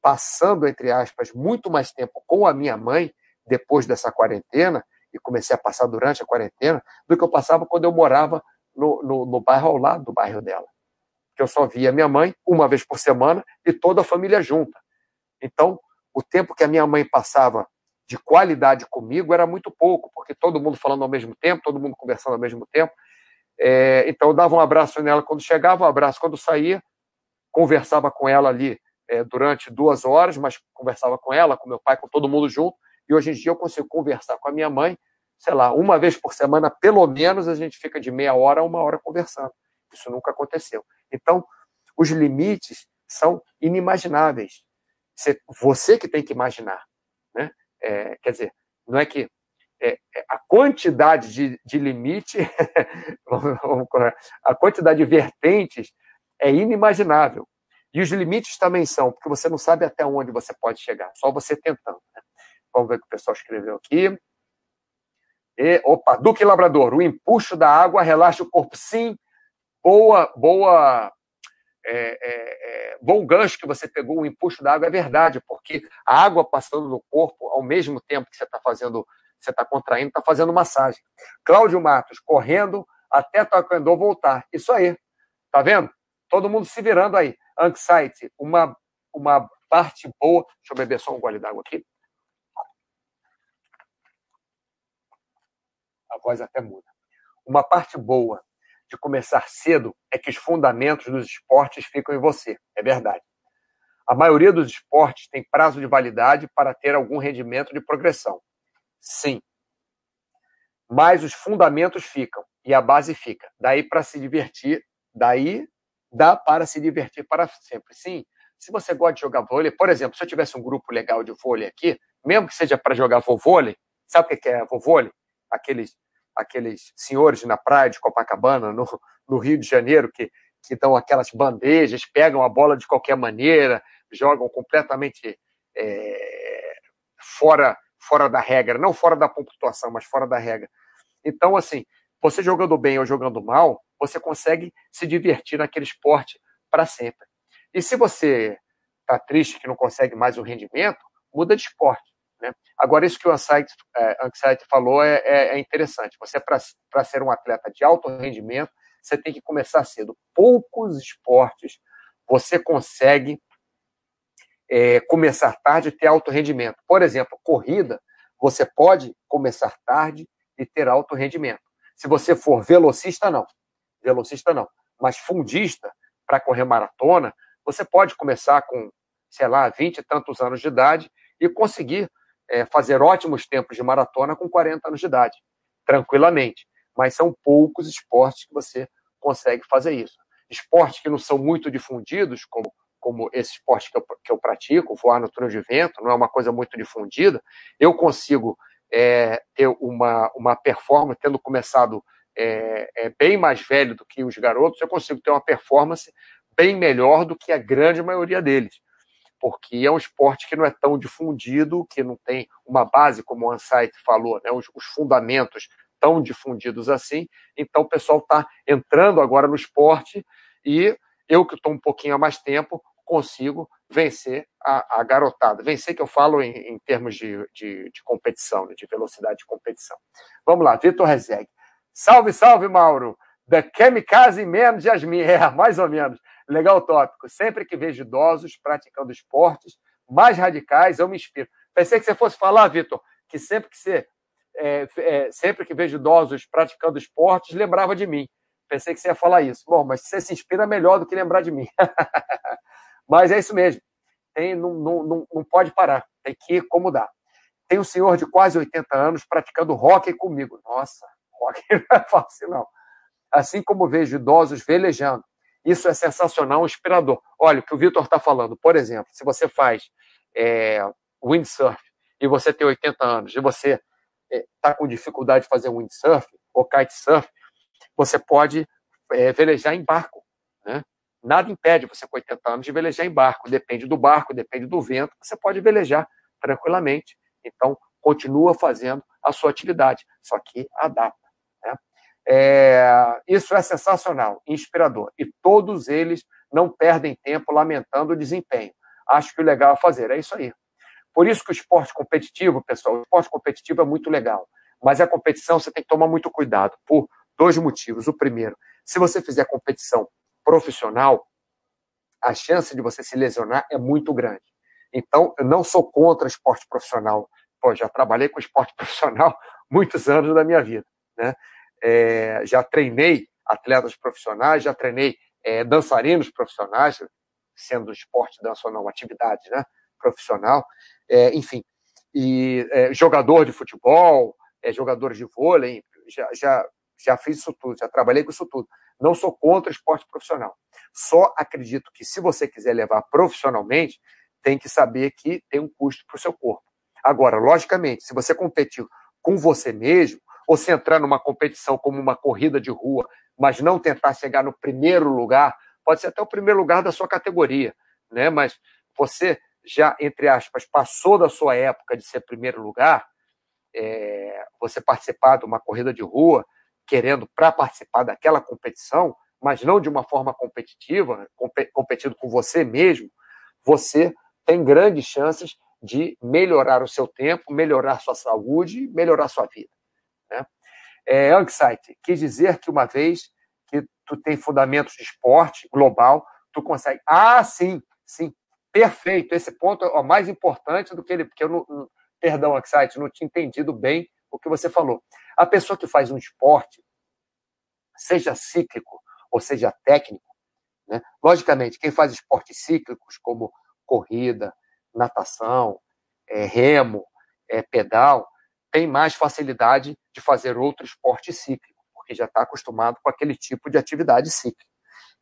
passando, entre aspas, muito mais tempo com a minha mãe depois dessa quarentena, e comecei a passar durante a quarentena, do que eu passava quando eu morava no, no, no bairro ao lado do bairro dela. Que eu só via minha mãe uma vez por semana e toda a família junta. Então, o tempo que a minha mãe passava de qualidade comigo era muito pouco, porque todo mundo falando ao mesmo tempo, todo mundo conversando ao mesmo tempo. É, então, eu dava um abraço nela quando chegava, um abraço quando saía, conversava com ela ali é, durante duas horas, mas conversava com ela, com meu pai, com todo mundo junto. E hoje em dia eu consigo conversar com a minha mãe, sei lá, uma vez por semana, pelo menos, a gente fica de meia hora a uma hora conversando. Isso nunca aconteceu. Então, os limites são inimagináveis. Você que tem que imaginar. Né? É, quer dizer, não é que é, é a quantidade de, de limite, [laughs] a quantidade de vertentes é inimaginável. E os limites também são, porque você não sabe até onde você pode chegar, só você tentando. Né? Vamos ver o que o pessoal escreveu aqui. E, opa, Duque Labrador, o empuxo da água relaxa o corpo. Sim, boa, boa, é, é, é, bom gancho que você pegou, o empuxo da água é verdade, porque a água passando no corpo, ao mesmo tempo que você está fazendo, você está contraindo, está fazendo massagem. Cláudio Matos, correndo até Taekwondo voltar. Isso aí, tá vendo? Todo mundo se virando aí. Anxiety, uma, uma parte boa. Deixa eu beber só um gole d'água aqui. a voz até muda. Uma parte boa de começar cedo é que os fundamentos dos esportes ficam em você. É verdade. A maioria dos esportes tem prazo de validade para ter algum rendimento de progressão. Sim. Mas os fundamentos ficam e a base fica. Daí para se divertir, daí dá para se divertir para sempre. Sim. Se você gosta de jogar vôlei, por exemplo, se eu tivesse um grupo legal de vôlei aqui, mesmo que seja para jogar vôlei, sabe o que é vôlei? Aqueles aqueles senhores na praia de Copacabana, no, no Rio de Janeiro, que, que dão aquelas bandejas, pegam a bola de qualquer maneira, jogam completamente é, fora, fora da regra, não fora da pontuação, mas fora da regra. Então, assim, você jogando bem ou jogando mal, você consegue se divertir naquele esporte para sempre. E se você está triste que não consegue mais o rendimento, muda de esporte. Né? Agora, isso que o Anxiety, é, falou é, é, é interessante. Você, para ser um atleta de alto rendimento, você tem que começar cedo. Poucos esportes você consegue é, começar tarde e ter alto rendimento. Por exemplo, corrida, você pode começar tarde e ter alto rendimento. Se você for velocista, não. Velocista, não. Mas fundista, para correr maratona, você pode começar com, sei lá, 20 e tantos anos de idade e conseguir é, fazer ótimos tempos de maratona com 40 anos de idade, tranquilamente. Mas são poucos esportes que você consegue fazer isso. Esportes que não são muito difundidos, como, como esse esporte que eu, que eu pratico, voar no túnel de vento, não é uma coisa muito difundida, eu consigo é, ter uma, uma performance, tendo começado é, é, bem mais velho do que os garotos, eu consigo ter uma performance bem melhor do que a grande maioria deles porque é um esporte que não é tão difundido, que não tem uma base, como o Ansight falou, né, os, os fundamentos tão difundidos assim. Então o pessoal está entrando agora no esporte e eu que estou um pouquinho há mais tempo consigo vencer a, a garotada. Vencer que eu falo em, em termos de, de, de competição, né, de velocidade de competição. Vamos lá, Vitor Rezeg. Salve, salve, Mauro! The Kamikaze Man de Jasmine, [laughs] é, mais ou menos. Legal tópico. Sempre que vejo idosos praticando esportes mais radicais, eu me inspiro. Pensei que você fosse falar, Vitor, que sempre que você é, é, sempre que vejo idosos praticando esportes, lembrava de mim. Pensei que você ia falar isso. Bom, mas você se inspira melhor do que lembrar de mim. [laughs] mas é isso mesmo. Tem, não, não, não pode parar. Tem que ir como dá. Tem um senhor de quase 80 anos praticando hockey comigo. Nossa, hockey [laughs] não é fácil, não. Assim como vejo idosos velejando, isso é sensacional, inspirador. Olha, o que o Vitor está falando, por exemplo, se você faz é, windsurf e você tem 80 anos e você está com dificuldade de fazer windsurf ou kitesurf, você pode é, velejar em barco. Né? Nada impede você, com 80 anos, de velejar em barco. Depende do barco, depende do vento, você pode velejar tranquilamente. Então, continua fazendo a sua atividade, só que adapta. É, isso é sensacional, inspirador. E todos eles não perdem tempo lamentando o desempenho. Acho que o legal é fazer, é isso aí. Por isso que o esporte competitivo, pessoal, o esporte competitivo é muito legal. Mas a competição você tem que tomar muito cuidado, por dois motivos. O primeiro, se você fizer competição profissional, a chance de você se lesionar é muito grande. Então, eu não sou contra esporte profissional. Pô, já trabalhei com esporte [laughs] profissional muitos anos da minha vida. Né? É, já treinei atletas profissionais, já treinei é, dançarinos profissionais, sendo esporte dança ou não, atividade né, profissional, é, enfim, e é, jogador de futebol, é, jogador de vôlei, já, já, já fiz isso tudo, já trabalhei com isso tudo. Não sou contra esporte profissional. Só acredito que se você quiser levar profissionalmente, tem que saber que tem um custo para o seu corpo. Agora, logicamente, se você competir com você mesmo, ou se entrar numa competição como uma corrida de rua, mas não tentar chegar no primeiro lugar, pode ser até o primeiro lugar da sua categoria, né? Mas você já, entre aspas, passou da sua época de ser primeiro lugar, é, você participar de uma corrida de rua, querendo para participar daquela competição, mas não de uma forma competitiva, competindo com você mesmo, você tem grandes chances de melhorar o seu tempo, melhorar sua saúde, melhorar sua vida. É, Anxiety, quis dizer que uma vez que tu tem fundamentos de esporte global, tu consegue. Ah, sim, sim, perfeito. Esse ponto é o mais importante do que ele. Porque eu não, perdão, Anxiety, não tinha entendido bem o que você falou. A pessoa que faz um esporte, seja cíclico ou seja técnico, né? logicamente, quem faz esportes cíclicos, como corrida, natação, é, remo, é, pedal, tem mais facilidade de fazer outro esporte cíclico, porque já está acostumado com aquele tipo de atividade cíclica.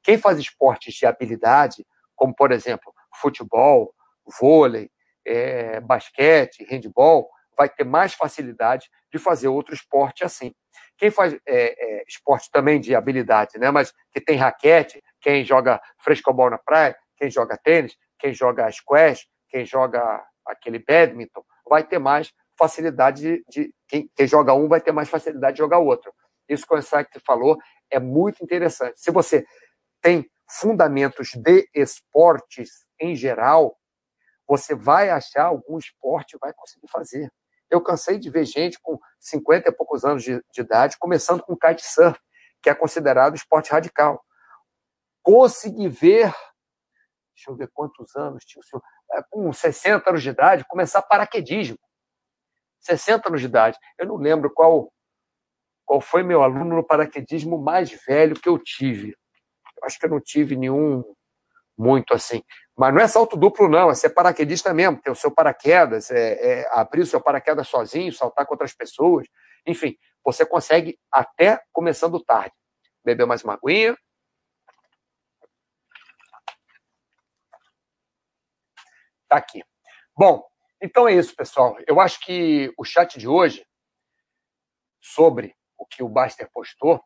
Quem faz esportes de habilidade, como por exemplo futebol, vôlei, é, basquete, handball, vai ter mais facilidade de fazer outro esporte assim. Quem faz é, é, esporte também de habilidade, né? mas que tem raquete, quem joga frescobol na praia, quem joga tênis, quem joga squash, quem joga aquele badminton, vai ter mais facilidade de. quem, quem, joga um vai ter mais facilidade de jogar outro. Isso que o Insight falou é muito interessante. Se você tem fundamentos de esportes em geral, você vai achar algum esporte e vai conseguir fazer. Eu cansei de ver gente com 50 e poucos anos de, de idade começando com kitesurf, que é considerado esporte radical. Consegui ver, deixa eu ver quantos anos tinha o senhor, é, com 60 anos de idade, começar paraquedismo. 60 anos de idade. Eu não lembro qual, qual foi meu aluno no paraquedismo mais velho que eu tive. Eu acho que eu não tive nenhum muito assim. Mas não é salto duplo, não, é ser paraquedista mesmo, ter o seu paraquedas, é, é abrir o seu paraquedas sozinho, saltar com outras pessoas. Enfim, você consegue até começando tarde. Beber mais uma aguinha. Tá aqui. Bom, então é isso, pessoal. Eu acho que o chat de hoje, sobre o que o Baster postou,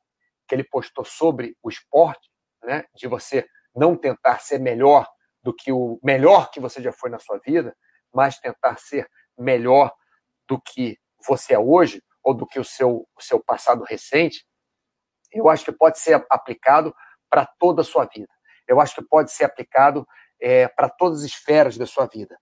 que ele postou sobre o esporte, né, de você não tentar ser melhor do que o melhor que você já foi na sua vida, mas tentar ser melhor do que você é hoje ou do que o seu, o seu passado recente, eu acho que pode ser aplicado para toda a sua vida. Eu acho que pode ser aplicado é, para todas as esferas da sua vida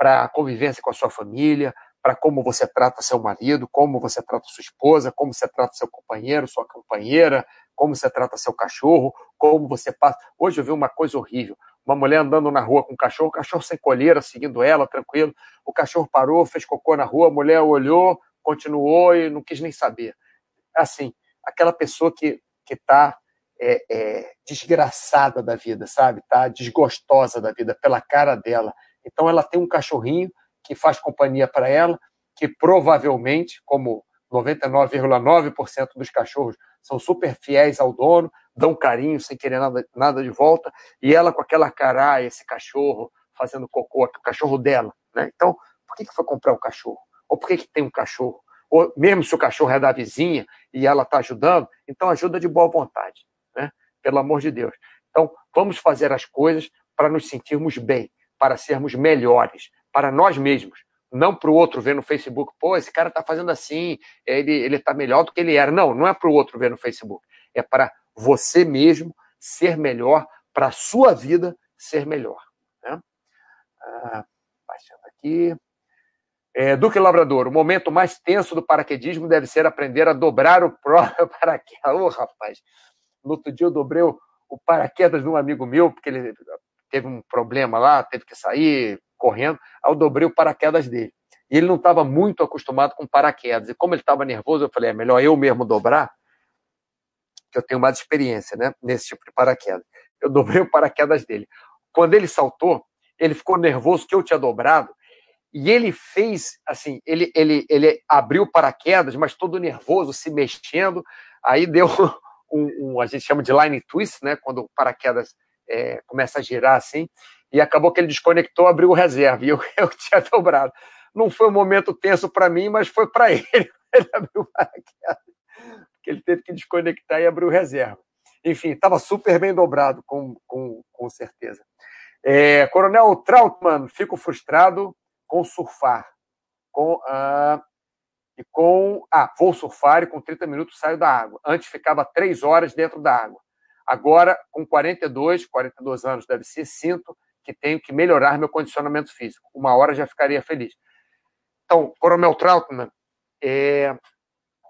para a convivência com a sua família, para como você trata seu marido, como você trata sua esposa, como você trata seu companheiro, sua companheira, como você trata seu cachorro, como você passa. Hoje eu vi uma coisa horrível. Uma mulher andando na rua com um cachorro, o cachorro sem colheira, seguindo ela, tranquilo. O cachorro parou, fez cocô na rua, a mulher olhou, continuou e não quis nem saber. Assim, aquela pessoa que está é, é, desgraçada da vida, sabe? Tá desgostosa da vida pela cara dela. Então ela tem um cachorrinho que faz companhia para ela, que provavelmente, como 99,9% dos cachorros são super fiéis ao dono, dão carinho sem querer nada, nada de volta, e ela com aquela cara, esse cachorro fazendo cocô, o cachorro dela, né? Então, por que, que foi comprar um cachorro? Ou por que, que tem um cachorro? ou mesmo se o cachorro é da vizinha e ela está ajudando, então ajuda de boa vontade, né? Pelo amor de Deus. Então, vamos fazer as coisas para nos sentirmos bem, para sermos melhores, para nós mesmos, não para o outro ver no Facebook, pô, esse cara está fazendo assim, ele está melhor do que ele era. Não, não é para o outro ver no Facebook, é para você mesmo ser melhor, para a sua vida ser melhor. Né? Ah, baixando aqui. É, Duque Labrador, o momento mais tenso do paraquedismo deve ser aprender a dobrar o próprio [laughs] paraquedas. Ô, oh, rapaz, no outro dia eu dobrei o, o paraquedas de um amigo meu, porque ele teve um problema lá, teve que sair correndo, aí eu dobrei o paraquedas dele. E ele não estava muito acostumado com paraquedas. E como ele estava nervoso, eu falei, é melhor eu mesmo dobrar, que eu tenho mais experiência né, nesse tipo de paraquedas. Eu dobrei o paraquedas dele. Quando ele saltou, ele ficou nervoso que eu tinha dobrado, e ele fez assim, ele, ele, ele abriu paraquedas, mas todo nervoso, se mexendo, aí deu [laughs] um, um a gente chama de line twist, né, quando o paraquedas é, começa a girar assim, e acabou que ele desconectou, abriu o reserva, e eu, [laughs] eu tinha dobrado. Não foi um momento tenso para mim, mas foi para [laughs] ele. Ele abriu o paraquedas, ele teve que desconectar e abrir o reserva. Enfim, estava super bem dobrado, com, com, com certeza. É, Coronel Trautmann, fico frustrado com surfar. Com, ah, e com. Ah, vou surfar e com 30 minutos saio da água. Antes ficava 3 horas dentro da água. Agora, com 42, 42 anos deve ser, sinto que tenho que melhorar meu condicionamento físico. Uma hora já ficaria feliz. Então, Coronel Trautmann, é,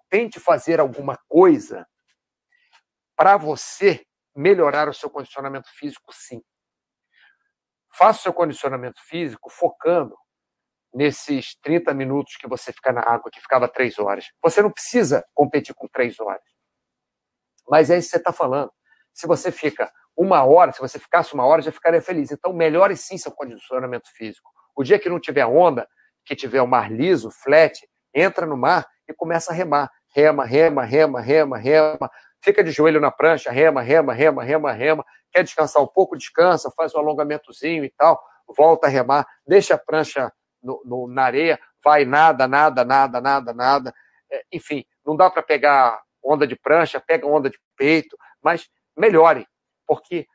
tente fazer alguma coisa para você melhorar o seu condicionamento físico, sim. Faça o seu condicionamento físico focando nesses 30 minutos que você fica na água, que ficava três horas. Você não precisa competir com três horas. Mas é isso que você está falando. Se você fica uma hora, se você ficasse uma hora, já ficaria feliz. Então, melhore sim seu condicionamento físico. O dia que não tiver onda, que tiver o mar liso, flat, entra no mar e começa a remar. Rema, rema, rema, rema, rema. Fica de joelho na prancha, rema, rema, rema, rema, rema. Quer descansar um pouco? Descansa, faz um alongamentozinho e tal. Volta a remar, deixa a prancha no, no, na areia, vai nada, nada, nada, nada, nada. É, enfim, não dá para pegar onda de prancha, pega onda de peito, mas melhore, porque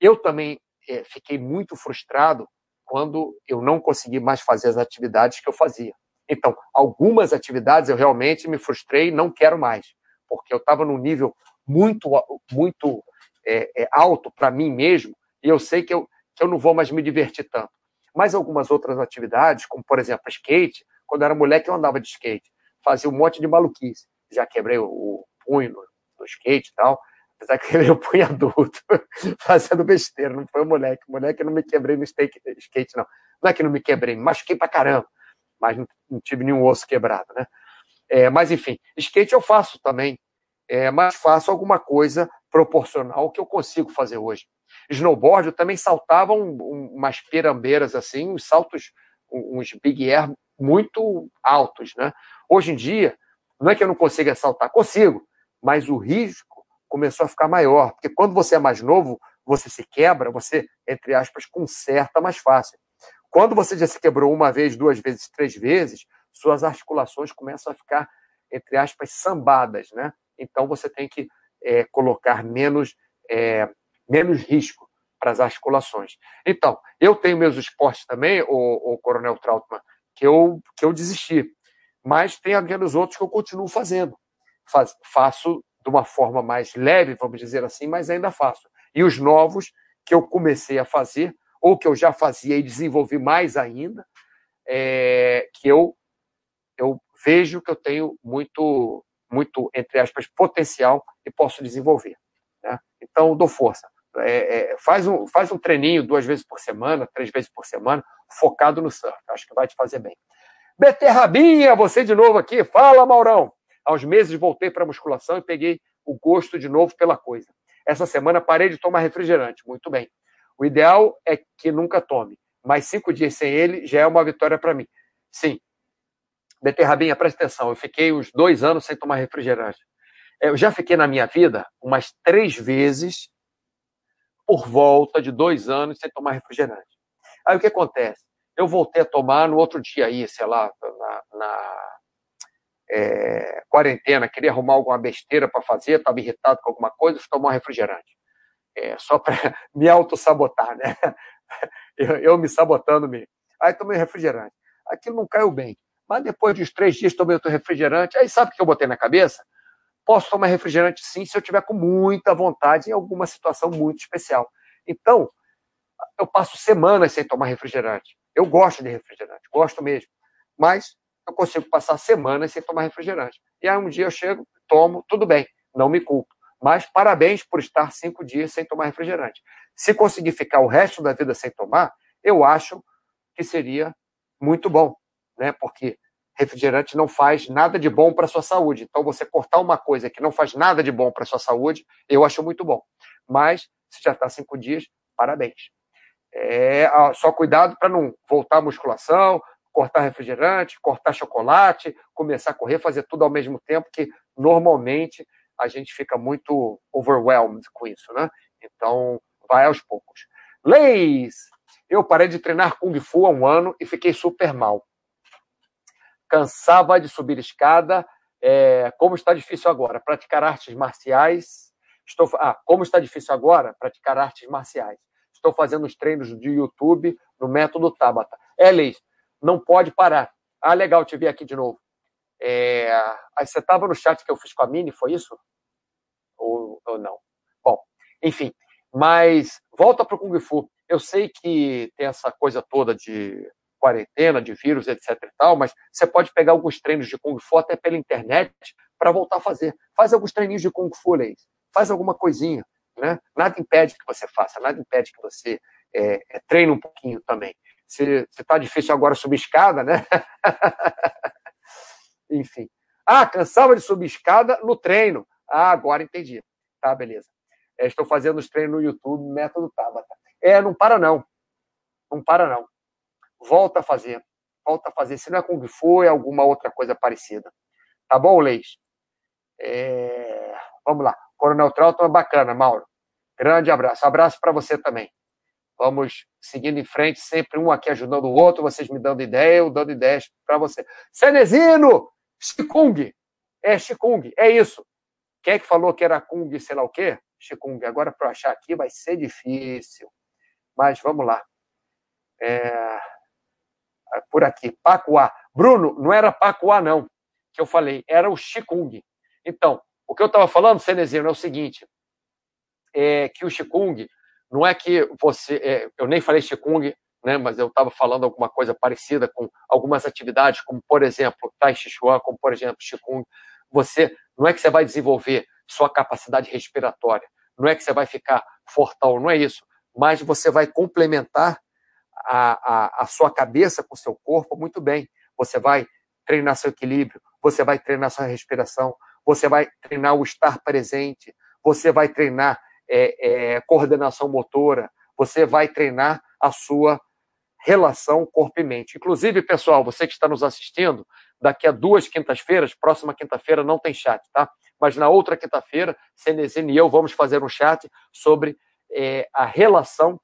eu também é, fiquei muito frustrado quando eu não consegui mais fazer as atividades que eu fazia. Então, algumas atividades eu realmente me frustrei e não quero mais, porque eu estava num nível muito, muito é, é, alto para mim mesmo e eu sei que eu, que eu não vou mais me divertir tanto. Mas algumas outras atividades, como por exemplo skate, quando eu era moleque eu andava de skate, fazia um monte de maluquice. Já quebrei o, o punho no, no skate e tal, Apesar que ele [laughs] um punho adulto, [laughs] fazendo besteira, não foi o moleque. O moleque eu não me quebrei no skate, não. Não é que não me quebrei, me machuquei pra caramba. Mas não, não tive nenhum osso quebrado, né? É, mas enfim, skate eu faço também. É, mas faço alguma coisa proporcional ao que eu consigo fazer hoje. Snowboard, eu também saltava um, um, umas pirambeiras assim, uns saltos, uns big air muito altos, né? Hoje em dia, não é que eu não consiga saltar, consigo, mas o risco começou a ficar maior. Porque quando você é mais novo, você se quebra, você, entre aspas, conserta mais fácil. Quando você já se quebrou uma vez, duas vezes, três vezes, suas articulações começam a ficar, entre aspas, sambadas, né? Então você tem que é, colocar menos, é, menos risco para as articulações. Então, eu tenho meus esportes também, o, o Coronel Trautmann, que eu, que eu desisti. Mas tem aqueles outros que eu continuo fazendo. Faz, faço de uma forma mais leve, vamos dizer assim, mas ainda faço. E os novos que eu comecei a fazer, ou que eu já fazia e desenvolvi mais ainda, é, que eu, eu vejo que eu tenho muito, muito, entre aspas, potencial e posso desenvolver. Né? Então, dou força. É, é, faz, um, faz um treininho duas vezes por semana, três vezes por semana, focado no surf. Acho que vai te fazer bem. Beterrabinha, você de novo aqui. Fala, Maurão. Aos meses voltei para a musculação e peguei o gosto de novo pela coisa. Essa semana parei de tomar refrigerante. Muito bem. O ideal é que nunca tome, mas cinco dias sem ele já é uma vitória para mim. Sim. Beterrabinha, presta atenção. Eu fiquei uns dois anos sem tomar refrigerante. Eu já fiquei na minha vida umas três vezes por volta de dois anos sem tomar refrigerante. Aí o que acontece? Eu voltei a tomar no outro dia aí, sei lá, na, na é, quarentena, queria arrumar alguma besteira para fazer, estava irritado com alguma coisa, fui tomar um refrigerante. É, só para [laughs] me auto-sabotar, né? [laughs] Eu, eu, me sabotando mesmo. Aí tomei refrigerante. Aquilo não caiu bem. Mas depois de uns três dias tomei outro refrigerante. Aí sabe o que eu botei na cabeça? Posso tomar refrigerante sim se eu tiver com muita vontade em alguma situação muito especial. Então, eu passo semanas sem tomar refrigerante. Eu gosto de refrigerante, gosto mesmo. Mas eu consigo passar semanas sem tomar refrigerante. E aí um dia eu chego, tomo, tudo bem, não me culpo. Mas parabéns por estar cinco dias sem tomar refrigerante. Se conseguir ficar o resto da vida sem tomar, eu acho que seria muito bom, né? Porque refrigerante não faz nada de bom para a sua saúde. Então, você cortar uma coisa que não faz nada de bom para a sua saúde, eu acho muito bom. Mas, se já está cinco dias, parabéns. É, só cuidado para não voltar à musculação, cortar refrigerante, cortar chocolate, começar a correr, fazer tudo ao mesmo tempo, que normalmente a gente fica muito overwhelmed com isso, né? Então, vai aos poucos. Leis! Eu parei de treinar Kung Fu há um ano e fiquei super mal. Cansava de subir escada. É, como está difícil agora? Praticar artes marciais. Estou, ah, como está difícil agora? Praticar artes marciais. Estou fazendo os treinos de YouTube no método Tabata. É, Leis, não pode parar. Ah, legal te ver aqui de novo. É... Aí você estava no chat que eu fiz com a Mini, foi isso? Ou, ou não? Bom, enfim. Mas volta para o Kung Fu. Eu sei que tem essa coisa toda de quarentena, de vírus, etc e tal, mas você pode pegar alguns treinos de Kung Fu até pela internet para voltar a fazer. Faz alguns treininhos de Kung Fu, Leis. Faz alguma coisinha. Né? Nada impede que você faça, nada impede que você é, é, treine um pouquinho também se está difícil agora subir escada, né? [laughs] Enfim. Ah, cansava de subir escada no treino. Ah, agora entendi. Tá, beleza. É, estou fazendo os treinos no YouTube, método Tabata. É, não para não. Não para não. Volta a fazer. Volta a fazer. Se não é Kung Fu, é alguma outra coisa parecida. Tá bom, Leis? É... Vamos lá. Coronel Trauton é bacana, Mauro. Grande abraço. Abraço para você também. Vamos seguindo em frente, sempre um aqui ajudando o outro, vocês me dando ideia, eu dando ideias para você. Cenezino! Chikung! É Chikung, é isso. Quem é que falou que era Kung, sei lá o quê? Chikung. Agora, para achar aqui, vai ser difícil. Mas vamos lá. É... Por aqui, Pacuá. Bruno, não era Pacuá, não, que eu falei, era o Chikung. Então, o que eu estava falando, Cenezino, é o seguinte: é que o Chikung não é que você. É, eu nem falei Qigong, né, mas eu estava falando alguma coisa parecida com algumas atividades, como, por exemplo, Tai Chi Chuan, como, por exemplo, Qigong. Você, não é que você vai desenvolver sua capacidade respiratória, não é que você vai ficar fortal, não é isso, mas você vai complementar a, a, a sua cabeça com o seu corpo muito bem. Você vai treinar seu equilíbrio, você vai treinar sua respiração, você vai treinar o estar presente, você vai treinar é, é, coordenação motora, você vai treinar a sua relação corpo e mente. Inclusive, pessoal, você que está nos assistindo, daqui a duas quintas-feiras, próxima quinta-feira não tem chat, tá? Mas na outra quinta-feira, Cenezine e eu vamos fazer um chat sobre é, a relação,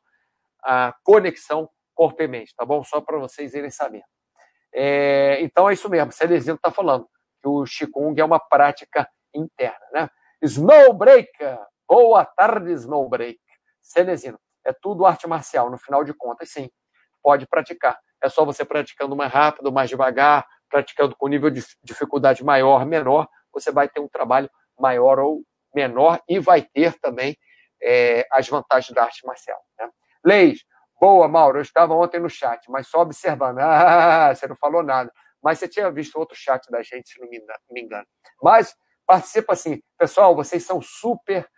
a conexão corpo e mente, tá bom? Só para vocês irem sabendo. É, então é isso mesmo, Cenezino está falando que o Qigong é uma prática interna, né? Snowbreaker, Boa tarde, Snowbreak. Cenezino. É tudo arte marcial, no final de contas, sim. Pode praticar. É só você praticando mais rápido, mais devagar, praticando com nível de dificuldade maior, menor, você vai ter um trabalho maior ou menor e vai ter também é, as vantagens da arte marcial. Né? Leis, boa, Mauro, eu estava ontem no chat, mas só observando. [laughs] Ah, você não falou nada. Mas você tinha visto outro chat da gente, se não me engano. Mas participa assim. Pessoal, vocês são super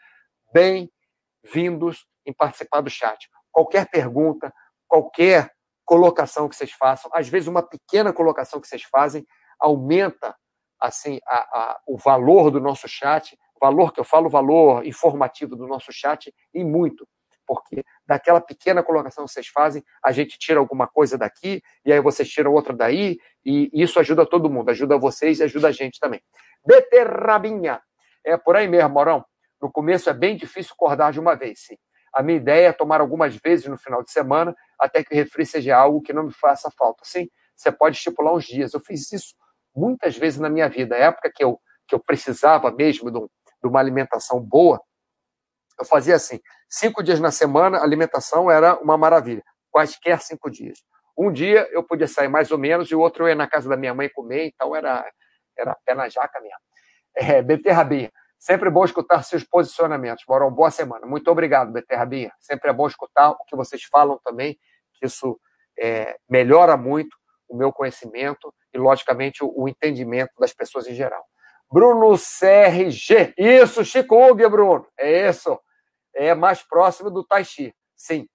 bem-vindos em participar do chat. Qualquer pergunta, qualquer colocação que vocês façam, às vezes uma pequena colocação que vocês fazem aumenta assim a, a, o valor do nosso chat, valor que eu falo, valor informativo do nosso chat e muito, porque daquela pequena colocação que vocês fazem, a gente tira alguma coisa daqui e aí vocês tiram outra daí e isso ajuda todo mundo, ajuda vocês e ajuda a gente também. Beterrabinha, é por aí mesmo, Morão. No começo é bem difícil acordar de uma vez, sim. A minha ideia é tomar algumas vezes no final de semana, até que o refri seja algo que não me faça falta. Sim, você pode estipular uns dias. Eu fiz isso muitas vezes na minha vida. A época que eu, que eu precisava mesmo de, um, de uma alimentação boa, eu fazia assim: cinco dias na semana, a alimentação era uma maravilha, quaisquer cinco dias. Um dia eu podia sair mais ou menos, e o outro eu ia na casa da minha mãe comer, então era, era pé na jaca mesmo. É, Beterrabinha, sempre bom escutar seus posicionamentos. Moral, boa semana. Muito obrigado, Beterrabinha. Sempre é bom escutar o que vocês falam também, que isso é, melhora muito o meu conhecimento e, logicamente, o, o, entendimento das pessoas em geral. Bruno CRG. Isso, Chico Bruno. É isso. É mais próximo do Tai Chi. Sim.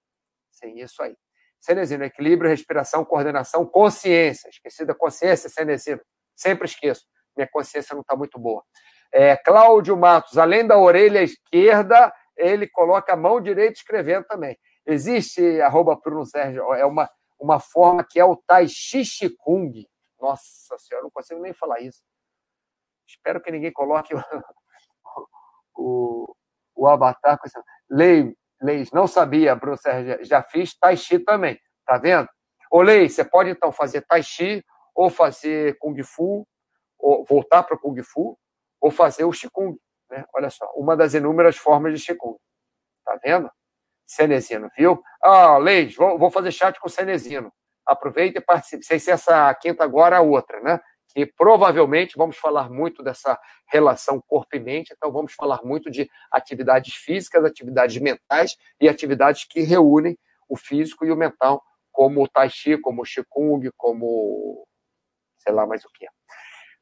Sim, isso aí. Cenezino, equilíbrio, respiração, coordenação, consciência. Esqueci da consciência, Cenezino. Sempre esqueço. Minha consciência não está muito boa. É, Cláudio Matos, além da orelha esquerda, ele coloca a mão direita escrevendo também. Existe, arroba Bruno Sérgio, é uma, uma forma que é o Tai Chi Kung. Nossa senhora, não consigo nem falar isso. Espero que ninguém coloque o, [laughs] o, o avatar com. Lei, Leis, não sabia, Bruno Sérgio, já fiz Tai Chi também, tá vendo? Ô, Lei, você pode então fazer Tai Chi, ou fazer Kung Fu, ou voltar para o Kung Fu, ou fazer o Qigong, né? Olha só, uma das inúmeras formas de Qigong. Tá vendo? Cenezino, viu? Ah, Leis, vou, vou fazer chat com o Cenezino. Aproveita e participe. Sem ser essa quinta agora, a outra, né? que provavelmente vamos falar muito dessa relação corpo e mente, então vamos falar muito de atividades físicas, atividades mentais e atividades que reúnem o físico e o mental, como o Tai Chi, como o Qigong, como sei lá mais o que.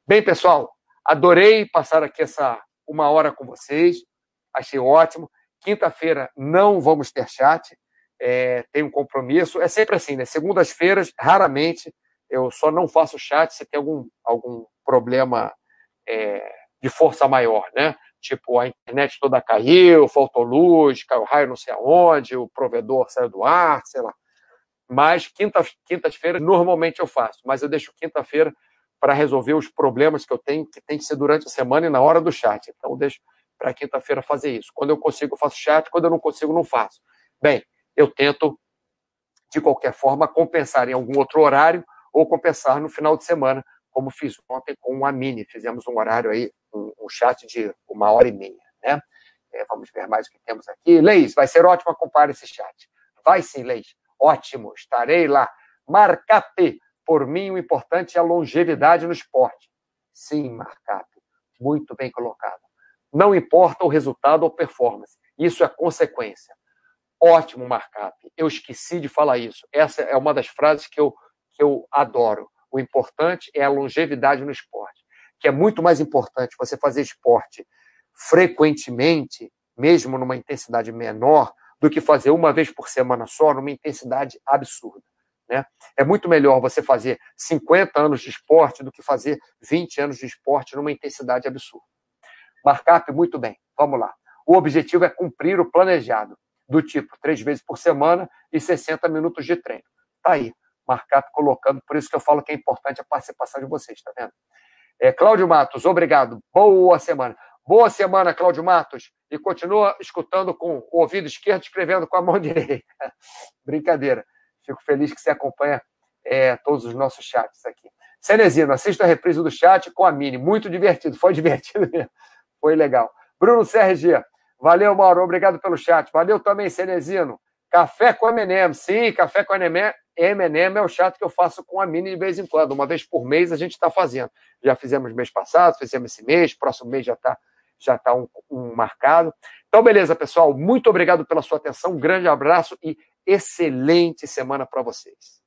Bem, pessoal, adorei passar aqui essa uma hora com vocês, achei ótimo. Quinta-feira não vamos ter chat, é, tem um compromisso. É sempre assim, né? Segundas-feiras, raramente eu só não faço chat se tem algum, algum problema é, de força maior, né? Tipo, a internet toda caiu, faltou luz, caiu raio não sei aonde, o provedor saiu do ar, sei lá. Mas quinta-feira, quinta normalmente eu faço, mas eu deixo quinta-feira para resolver os problemas que eu tenho, que tem que ser durante a semana e na hora do chat. Então, deixo para quinta-feira fazer isso. Quando eu consigo, eu faço chat, quando eu não consigo, não faço. Bem, eu tento, de qualquer forma, compensar em algum outro horário ou compensar no final de semana, como fiz ontem com a Mini. Fizemos um horário aí, um, um chat de uma hora e meia, né? É, vamos ver mais o que temos aqui. Leis, vai ser ótimo acompanhar esse chat. Vai sim, Leis. Ótimo, estarei lá. Marcap, por mim, o importante é a longevidade no esporte. Sim, Marcap, muito bem colocado. Não importa o resultado ou performance, isso é consequência. Ótimo, Marcap. Eu esqueci de falar isso. Essa é uma das frases que eu que eu adoro. O importante é a longevidade no esporte, que é muito mais importante você fazer esporte frequentemente, mesmo numa intensidade menor, do que fazer uma vez por semana só, numa intensidade absurda. Né? É muito melhor você fazer 50 anos de esporte do que fazer 20 anos de esporte numa intensidade absurda. Markup, muito bem, vamos lá. O objetivo é cumprir o planejado, do tipo três vezes por semana e 60 minutos de treino. Tá aí. Marcap colocando, por isso que eu falo que é importante a participação de vocês, tá vendo? É, Cláudio Matos, obrigado. Boa semana. Boa semana, Cláudio Matos. E continua escutando com o ouvido esquerdo, escrevendo com a mão [laughs] direita. Brincadeira. Fico feliz que você acompanha é, todos os nossos chats aqui. Cenezino, assista a reprise do chat com a Mini. Muito divertido. Foi [laughs] divertido mesmo. Foi legal. Bruno CRG. Valeu, Mauro. Obrigado pelo chat. Valeu também, Cenezino. Café com M&M. Sim, café com M&M M&M é o chato que eu faço com a Mini de vez em quando. Uma vez por mês a gente está fazendo. Já fizemos mês passado, fizemos esse mês, próximo mês já está já tá um, um marcado. Então, beleza, pessoal. Muito obrigado pela sua atenção. Um grande abraço e excelente semana para vocês.